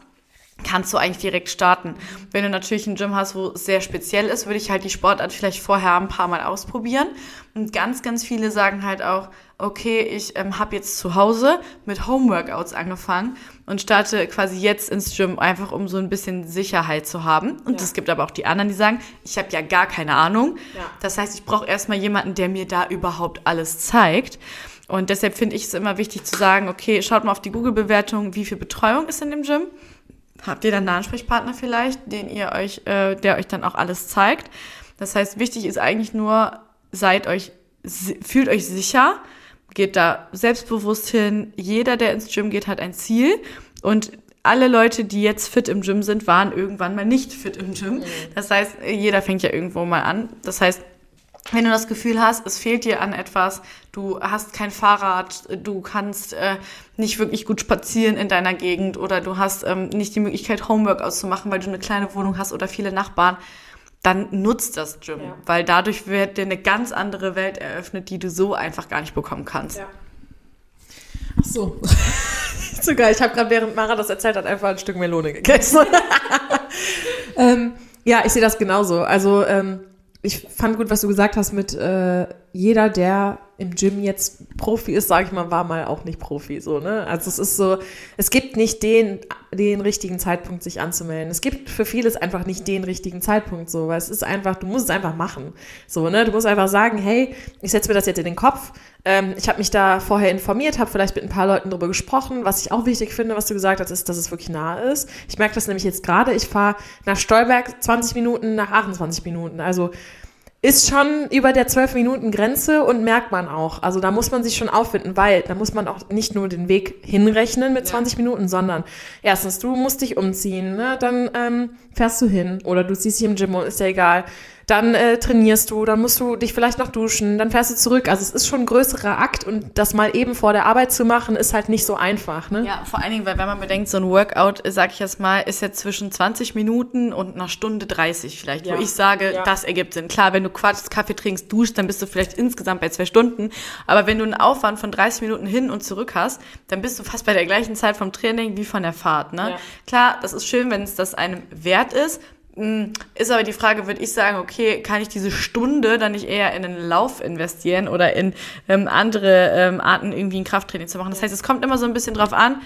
kannst du eigentlich direkt starten. Wenn du natürlich ein Gym hast, wo es sehr speziell ist, würde ich halt die Sportart vielleicht vorher ein paar Mal ausprobieren. Und ganz, ganz viele sagen halt auch, okay, ich ähm, habe jetzt zu Hause mit Homeworkouts angefangen und starte quasi jetzt ins Gym, einfach um so ein bisschen Sicherheit zu haben. Und es gibt aber auch die anderen, die sagen, ich habe ja gar keine Ahnung. Ja. Das heißt, ich brauche erstmal jemanden, der mir da überhaupt alles zeigt. Und deshalb finde ich es immer wichtig zu sagen, okay, schaut mal auf die Google-Bewertung, wie viel Betreuung ist in dem Gym habt ihr dann einen Ansprechpartner vielleicht, den ihr euch, äh, der euch dann auch alles zeigt. Das heißt, wichtig ist eigentlich nur, seid euch, fühlt euch sicher, geht da selbstbewusst hin. Jeder, der ins Gym geht, hat ein Ziel und alle Leute, die jetzt fit im Gym sind, waren irgendwann mal nicht fit im Gym. Das heißt, jeder fängt ja irgendwo mal an. Das heißt, wenn du das Gefühl hast, es fehlt dir an etwas, du hast kein Fahrrad, du kannst äh, nicht wirklich gut spazieren in deiner Gegend oder du hast ähm, nicht die Möglichkeit, Homework auszumachen, weil du eine kleine Wohnung hast oder viele Nachbarn, dann nutzt das Gym, ja. weil dadurch wird dir eine ganz andere Welt eröffnet, die du so einfach gar nicht bekommen kannst. Ja. Ach so. Sogar, ich habe gerade, während Mara das erzählt hat, einfach ein Stück Melone gegessen. ähm, ja, ich sehe das genauso. Also ähm, ich fand gut, was du gesagt hast mit äh, jeder, der im Gym jetzt Profi ist, sage ich mal, war mal auch nicht Profi, so, ne? Also es ist so, es gibt nicht den, den richtigen Zeitpunkt, sich anzumelden. Es gibt für vieles einfach nicht den richtigen Zeitpunkt, so, weil es ist einfach, du musst es einfach machen, so, ne? Du musst einfach sagen, hey, ich setze mir das jetzt in den Kopf. Ähm, ich habe mich da vorher informiert, habe vielleicht mit ein paar Leuten drüber gesprochen. Was ich auch wichtig finde, was du gesagt hast, ist, dass es wirklich nah ist. Ich merke das nämlich jetzt gerade. Ich fahre nach Stolberg 20 Minuten, nach 28 Minuten. Also ist schon über der 12-Minuten-Grenze und merkt man auch. Also da muss man sich schon auffinden, weil da muss man auch nicht nur den Weg hinrechnen mit 20 ja. Minuten, sondern erstens, du musst dich umziehen, ne? dann ähm, fährst du hin oder du siehst dich im Gym und ist ja egal dann äh, trainierst du, dann musst du dich vielleicht noch duschen, dann fährst du zurück. Also es ist schon ein größerer Akt und das mal eben vor der Arbeit zu machen, ist halt nicht so einfach. Ne? Ja, vor allen Dingen, weil wenn man bedenkt, so ein Workout, sag ich jetzt mal, ist jetzt zwischen 20 Minuten und einer Stunde 30 vielleicht, ja. wo ich sage, ja. das ergibt Sinn. Klar, wenn du Quatsch, Kaffee trinkst, duschst, dann bist du vielleicht insgesamt bei zwei Stunden. Aber wenn du einen Aufwand von 30 Minuten hin und zurück hast, dann bist du fast bei der gleichen Zeit vom Training wie von der Fahrt. Ne? Ja. Klar, das ist schön, wenn es das einem wert ist. Hm, ist aber die Frage, würde ich sagen, okay, kann ich diese Stunde dann nicht eher in einen Lauf investieren oder in ähm, andere ähm, Arten irgendwie ein Krafttraining zu machen? Das heißt, es kommt immer so ein bisschen drauf an,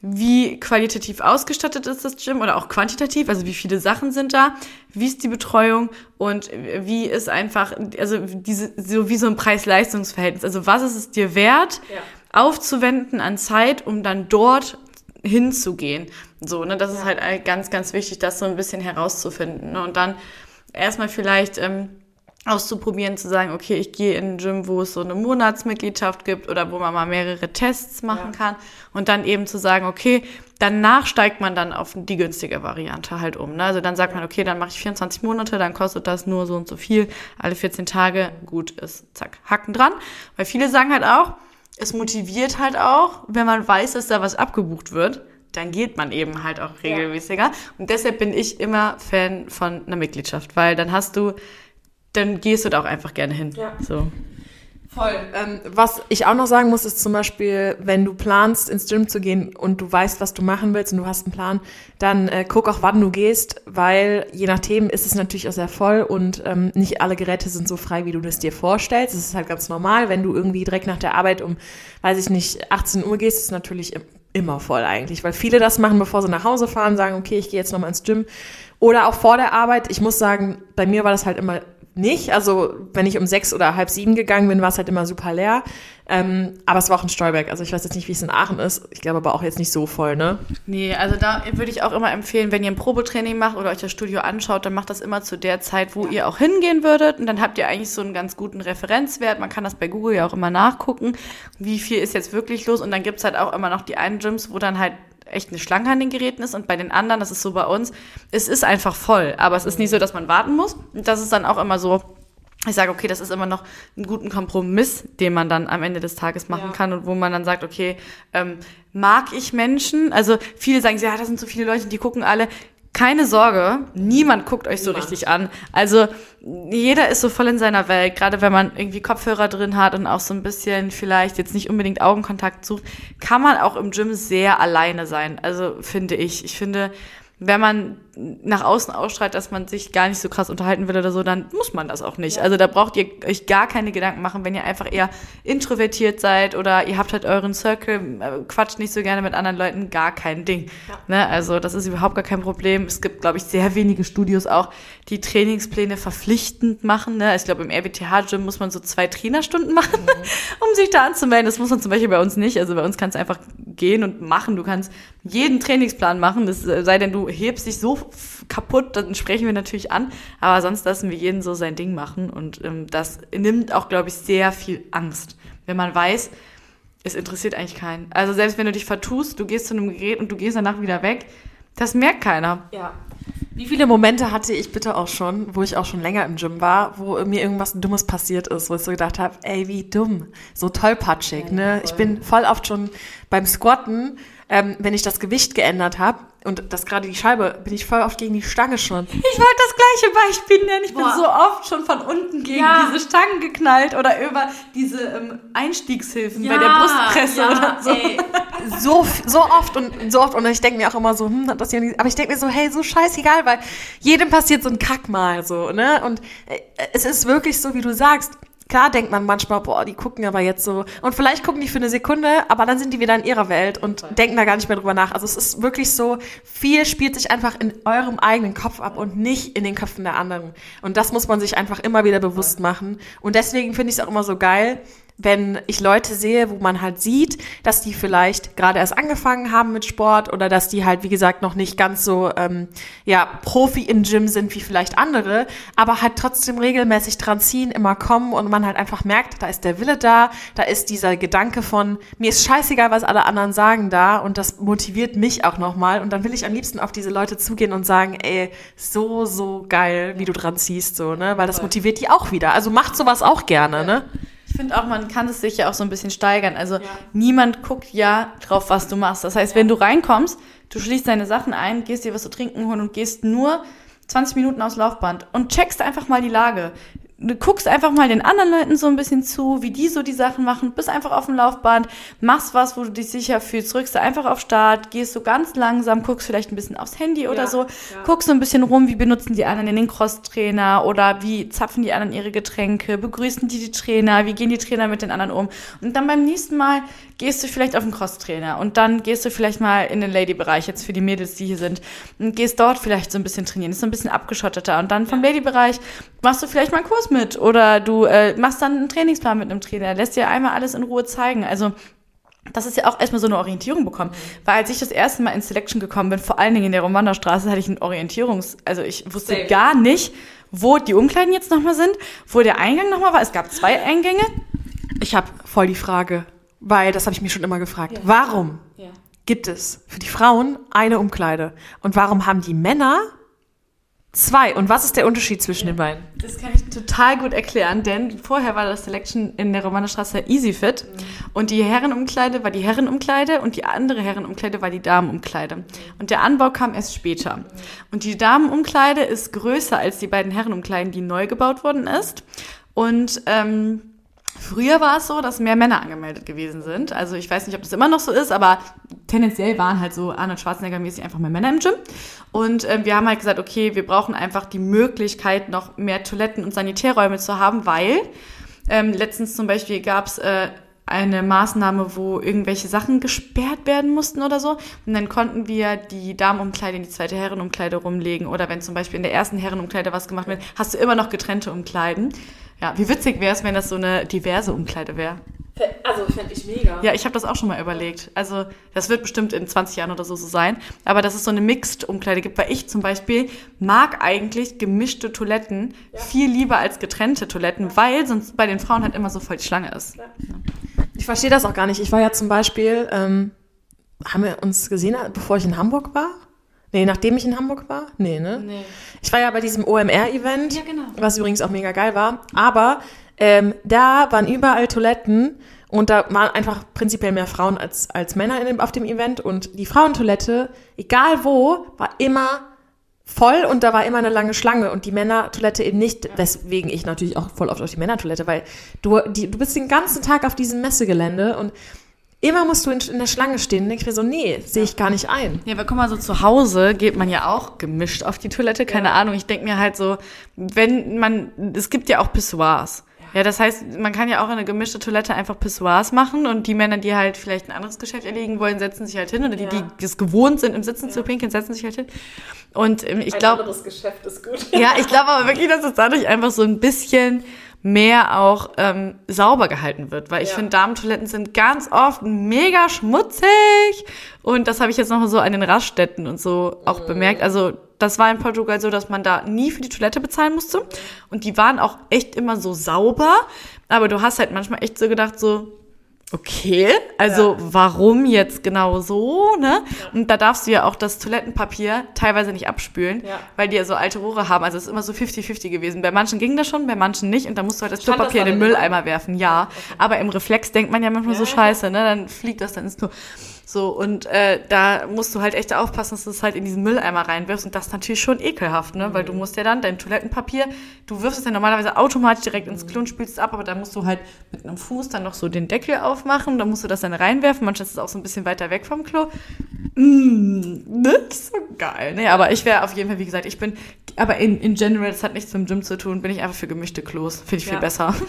wie qualitativ ausgestattet ist das Gym oder auch quantitativ, also wie viele Sachen sind da, wie ist die Betreuung und wie ist einfach, also diese, so wie so ein Preis-Leistungs-Verhältnis. Also was ist es dir wert, ja. aufzuwenden an Zeit, um dann dort hinzugehen. So, ne, das ist halt ganz, ganz wichtig, das so ein bisschen herauszufinden. Ne? Und dann erstmal vielleicht ähm, auszuprobieren, zu sagen, okay, ich gehe in ein Gym, wo es so eine Monatsmitgliedschaft gibt oder wo man mal mehrere Tests machen ja. kann und dann eben zu sagen, okay, danach steigt man dann auf die günstige Variante halt um. Ne? Also dann sagt man, okay, dann mache ich 24 Monate, dann kostet das nur so und so viel, alle 14 Tage, gut ist, zack, Hacken dran. Weil viele sagen halt auch, es motiviert halt auch, wenn man weiß, dass da was abgebucht wird, dann geht man eben halt auch regelmäßiger. Ja. Und deshalb bin ich immer Fan von einer Mitgliedschaft, weil dann hast du, dann gehst du da auch einfach gerne hin. Ja. So. Voll. Ähm, was ich auch noch sagen muss, ist zum Beispiel, wenn du planst, ins Gym zu gehen und du weißt, was du machen willst und du hast einen Plan, dann äh, guck auch, wann du gehst, weil je nach Themen ist es natürlich auch sehr voll und ähm, nicht alle Geräte sind so frei, wie du das dir vorstellst. Das ist halt ganz normal. Wenn du irgendwie direkt nach der Arbeit um, weiß ich nicht, 18 Uhr gehst, ist es natürlich immer voll eigentlich, weil viele das machen, bevor sie nach Hause fahren, sagen, okay, ich gehe jetzt nochmal ins Gym. Oder auch vor der Arbeit. Ich muss sagen, bei mir war das halt immer nicht. Also wenn ich um sechs oder halb sieben gegangen bin, war es halt immer super leer. Ähm, aber es war auch in Stolberg. Also ich weiß jetzt nicht, wie es in Aachen ist. Ich glaube aber auch jetzt nicht so voll, ne? Nee, also da würde ich auch immer empfehlen, wenn ihr ein Probetraining macht oder euch das Studio anschaut, dann macht das immer zu der Zeit, wo ihr auch hingehen würdet. Und dann habt ihr eigentlich so einen ganz guten Referenzwert. Man kann das bei Google ja auch immer nachgucken, wie viel ist jetzt wirklich los. Und dann gibt's halt auch immer noch die einen Gyms, wo dann halt echt eine Schlange an den Geräten ist und bei den anderen, das ist so bei uns, es ist einfach voll. Aber es ist nicht so, dass man warten muss. Und das ist dann auch immer so, ich sage, okay, das ist immer noch ein guter Kompromiss, den man dann am Ende des Tages machen ja. kann und wo man dann sagt, okay, ähm, mag ich Menschen? Also viele sagen, ja, da sind so viele Leute, die gucken alle. Keine Sorge, niemand guckt euch so niemand. richtig an. Also jeder ist so voll in seiner Welt, gerade wenn man irgendwie Kopfhörer drin hat und auch so ein bisschen vielleicht jetzt nicht unbedingt Augenkontakt sucht, kann man auch im Gym sehr alleine sein. Also finde ich. Ich finde, wenn man nach außen ausstrahlt, dass man sich gar nicht so krass unterhalten will oder so, dann muss man das auch nicht. Ja. Also da braucht ihr euch gar keine Gedanken machen, wenn ihr einfach eher introvertiert seid oder ihr habt halt euren Circle, äh, quatscht nicht so gerne mit anderen Leuten, gar kein Ding. Ja. Ne? Also das ist überhaupt gar kein Problem. Es gibt, glaube ich, sehr wenige Studios auch, die Trainingspläne verpflichtend machen. Ne? Ich glaube, im RBTH-Gym muss man so zwei Trainerstunden machen, mhm. um sich da anzumelden. Das muss man zum Beispiel bei uns nicht. Also bei uns kannst du einfach gehen und machen. Du kannst jeden Trainingsplan machen, das äh, sei denn, du hebst dich so kaputt, dann sprechen wir natürlich an. Aber sonst lassen wir jeden so sein Ding machen. Und ähm, das nimmt auch, glaube ich, sehr viel Angst. Wenn man weiß, es interessiert eigentlich keinen. Also selbst wenn du dich vertust, du gehst zu einem Gerät und du gehst danach wieder weg, das merkt keiner. Ja. Wie viele Momente hatte ich bitte auch schon, wo ich auch schon länger im Gym war, wo mir irgendwas Dummes passiert ist, wo ich so gedacht habe, ey, wie dumm, so tollpatschig, ja, ne? Ich bin voll oft schon beim Squatten ähm, wenn ich das Gewicht geändert habe und das gerade die Scheibe, bin ich voll oft gegen die Stange schon. Ich wollte das gleiche Beispiel nennen. Ich Boah. bin so oft schon von unten gegen ja. diese Stangen geknallt oder über diese ähm, Einstiegshilfen ja, bei der Brustpresse ja, oder so. Ey. So, so oft und so oft und ich denke mir auch immer so, hm, das ja nicht, aber ich denke mir so, hey, so scheißegal, weil jedem passiert so ein Kack mal so, ne? Und äh, es ist wirklich so, wie du sagst, Klar denkt man manchmal, boah, die gucken aber jetzt so. Und vielleicht gucken die für eine Sekunde, aber dann sind die wieder in ihrer Welt und denken da gar nicht mehr drüber nach. Also es ist wirklich so, viel spielt sich einfach in eurem eigenen Kopf ab und nicht in den Köpfen der anderen. Und das muss man sich einfach immer wieder bewusst machen. Und deswegen finde ich es auch immer so geil, wenn ich Leute sehe, wo man halt sieht, dass die vielleicht gerade erst angefangen haben mit Sport oder dass die halt, wie gesagt, noch nicht ganz so ähm, ja, Profi im Gym sind wie vielleicht andere, aber halt trotzdem regelmäßig dran ziehen, immer kommen und man halt einfach merkt, da ist der Wille da, da ist dieser Gedanke von, mir ist scheißegal, was alle anderen sagen da und das motiviert mich auch nochmal und dann will ich am liebsten auf diese Leute zugehen und sagen, ey, so, so geil, wie du dran ziehst, so, ne, weil das motiviert die auch wieder. Also macht sowas auch gerne, ne? Ich finde auch, man kann es sich ja auch so ein bisschen steigern. Also ja. niemand guckt ja drauf, was du machst. Das heißt, ja. wenn du reinkommst, du schließt deine Sachen ein, gehst dir was zu trinken holen und gehst nur 20 Minuten aufs Laufband und checkst einfach mal die Lage du guckst einfach mal den anderen Leuten so ein bisschen zu, wie die so die Sachen machen, bist einfach auf dem Laufband, machst was, wo du dich sicher fühlst, drückst du einfach auf Start, gehst so ganz langsam, guckst vielleicht ein bisschen aufs Handy oder ja, so, ja. guckst so ein bisschen rum, wie benutzen die anderen den Crosstrainer oder wie zapfen die anderen ihre Getränke, begrüßen die die Trainer, wie gehen die Trainer mit den anderen um und dann beim nächsten Mal gehst du vielleicht auf den Crosstrainer und dann gehst du vielleicht mal in den Lady-Bereich, jetzt für die Mädels, die hier sind, und gehst dort vielleicht so ein bisschen trainieren, ist so ein bisschen abgeschotteter und dann vom. Lady-Bereich machst du vielleicht mal einen Kurs mit oder du äh, machst dann einen Trainingsplan mit einem Trainer, lässt dir einmal alles in Ruhe zeigen. Also das ist ja auch erstmal so eine Orientierung bekommen. Weil als ich das erste Mal in Selection gekommen bin, vor allen Dingen in der Romanderstraße, hatte ich ein Orientierungs-, also ich wusste Safe. gar nicht, wo die Umkleiden jetzt nochmal sind, wo der Eingang nochmal war. Es gab zwei Eingänge. Ich habe voll die Frage, weil das habe ich mich schon immer gefragt. Ja. Warum ja. gibt es für die Frauen eine Umkleide? Und warum haben die Männer Zwei. Und was ist der Unterschied zwischen ja. den beiden? Das kann ich total gut erklären, denn vorher war das Selection in der Romanerstraße Easy Fit mhm. und die Herrenumkleide war die Herrenumkleide und die andere Herrenumkleide war die Damenumkleide. Mhm. Und der Anbau kam erst später. Mhm. Und die Damenumkleide ist größer als die beiden Herrenumkleiden, die neu gebaut worden ist. Und ähm, Früher war es so, dass mehr Männer angemeldet gewesen sind. Also ich weiß nicht, ob das immer noch so ist, aber tendenziell waren halt so Arnold Schwarzenegger-mäßig einfach mehr Männer im Gym. Und äh, wir haben halt gesagt, okay, wir brauchen einfach die Möglichkeit, noch mehr Toiletten und Sanitärräume zu haben, weil ähm, letztens zum Beispiel gab es äh, eine Maßnahme, wo irgendwelche Sachen gesperrt werden mussten oder so. Und dann konnten wir die Damenumkleide in die zweite Herrenumkleide rumlegen. Oder wenn zum Beispiel in der ersten Herrenumkleide was gemacht wird, hast du immer noch getrennte Umkleiden. Ja, wie witzig wäre es, wenn das so eine diverse Umkleide wäre. Also fände ich mega. Ja, ich habe das auch schon mal überlegt. Also das wird bestimmt in 20 Jahren oder so so sein. Aber dass es so eine Mixed-Umkleide gibt, weil ich zum Beispiel mag eigentlich gemischte Toiletten ja. viel lieber als getrennte Toiletten, weil sonst bei den Frauen halt immer so voll die Schlange ist. Ja. Ich verstehe das auch gar nicht. Ich war ja zum Beispiel ähm, haben wir uns gesehen, bevor ich in Hamburg war? Nee, nachdem ich in Hamburg war? Nee, ne? Nee. Ich war ja bei diesem OMR-Event, Ja, genau. was übrigens auch mega geil war. Aber ähm, da waren überall Toiletten und da waren einfach prinzipiell mehr Frauen als, als Männer dem, auf dem Event. Und die Frauentoilette, egal wo, war immer voll und da war immer eine lange Schlange und die Männertoilette eben nicht, weswegen ich natürlich auch voll oft auf die Männertoilette, weil du, die, du bist den ganzen Tag auf diesem Messegelände und immer musst du in, in der Schlange stehen. Und denk ich mir so, nee, sehe ich gar nicht ein. Ja, aber guck mal, so zu Hause geht man ja auch gemischt auf die Toilette, keine Ahnung. Ich denke mir halt so, wenn man, es gibt ja auch Pissoirs. Ja, das heißt, man kann ja auch in eine gemischte Toilette einfach Pissoirs machen und die Männer, die halt vielleicht ein anderes Geschäft erledigen wollen, setzen sich halt hin oder die, Ja. die es gewohnt sind, im Sitzen zu pinkeln, setzen sich halt hin. Und ähm, ich glaube, anderes Geschäft ist gut. ja, ich glaube aber wirklich, dass es dadurch einfach so ein bisschen mehr auch ähm, sauber gehalten wird, weil ich Ja. finde, Damentoiletten sind ganz oft mega schmutzig. Und das habe ich jetzt noch so an den Raststätten und so auch bemerkt. Also das war in Portugal so, dass man da nie für die Toilette bezahlen musste. Und die waren auch echt immer so sauber, aber du hast halt manchmal echt so gedacht so Okay, also warum jetzt genau so, ne? Und da darfst du ja auch das Toilettenpapier teilweise nicht abspülen, Ja. weil die ja so alte Rohre haben. Also es ist immer so 50-50 gewesen. Bei manchen ging das schon, bei manchen nicht. Und da musst du halt das Stand das in den Mülleimer werfen, ja. Aber im Reflex denkt man ja manchmal so Ja, scheiße, ne? Dann fliegt das dann ins Klo. So, und äh, da musst du halt echt aufpassen, dass du es halt in diesen Mülleimer reinwirfst. Und das ist natürlich schon ekelhaft, ne? Weil du Mhm. musst ja dann dein Toilettenpapier, du wirfst es ja normalerweise automatisch direkt ins Klo und spülst es ab, aber da musst du halt mit einem Fuß dann noch so den Deckel aufmachen, dann musst du das dann reinwerfen. Manchmal ist es auch so ein bisschen weiter weg vom Klo. Mm, nicht so geil. Nee, aber ich wäre auf jeden Fall, wie gesagt, ich bin, aber in, in general, das hat nichts mit dem Gym zu tun, bin ich einfach für gemischte Klos. Finde ich viel Ja. besser.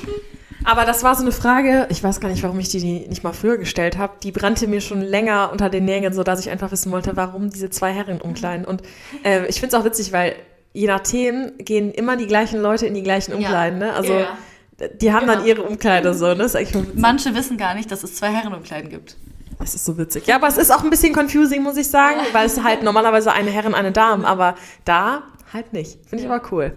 Aber das war so eine Frage, ich weiß gar nicht, warum ich die nicht mal früher gestellt habe. Die brannte mir schon länger unter den Nägeln, so dass ich einfach wissen wollte, warum diese zwei Herren umkleiden. Und äh, ich finde es auch witzig, weil je nach Themen gehen immer die gleichen Leute in die gleichen Umkleiden. Ne? Also Ja. die haben dann Genau. ihre Umkleide so. Ne? Manche wissen gar nicht, dass es zwei Herrenumkleiden gibt. Das ist so witzig. Ja, aber es ist auch ein bisschen confusing, muss ich sagen, weil es halt normalerweise eine Herren, eine Damen, aber da halt nicht. Finde ich aber cool.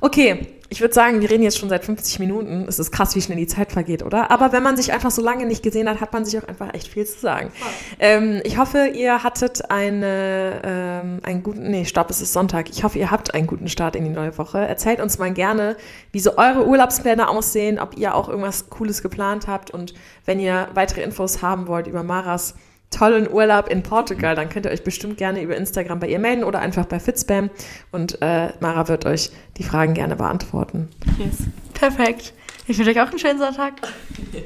Okay, ich würde sagen, wir reden jetzt schon seit 50 Minuten. Es ist krass, wie schnell die Zeit vergeht, oder? Aber wenn man sich einfach so lange nicht gesehen hat, hat man sich auch einfach echt viel zu sagen. Ähm, ich hoffe, ihr hattet eine, ähm, einen guten, nee, stopp, es ist Sonntag. Ich hoffe, ihr habt einen guten Start in die neue Woche. Erzählt uns mal gerne, wie so eure Urlaubspläne aussehen, ob ihr auch irgendwas Cooles geplant habt und wenn ihr weitere Infos haben wollt über Maras tollen Urlaub in Portugal, dann könnt ihr euch bestimmt gerne über Instagram bei ihr melden oder einfach bei Fitspam und äh, Mara wird euch die Fragen gerne beantworten. Yes. Perfekt. Ich wünsche euch auch einen schönen Sonntag.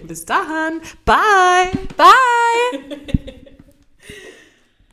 Bis dahin, bye! Bye!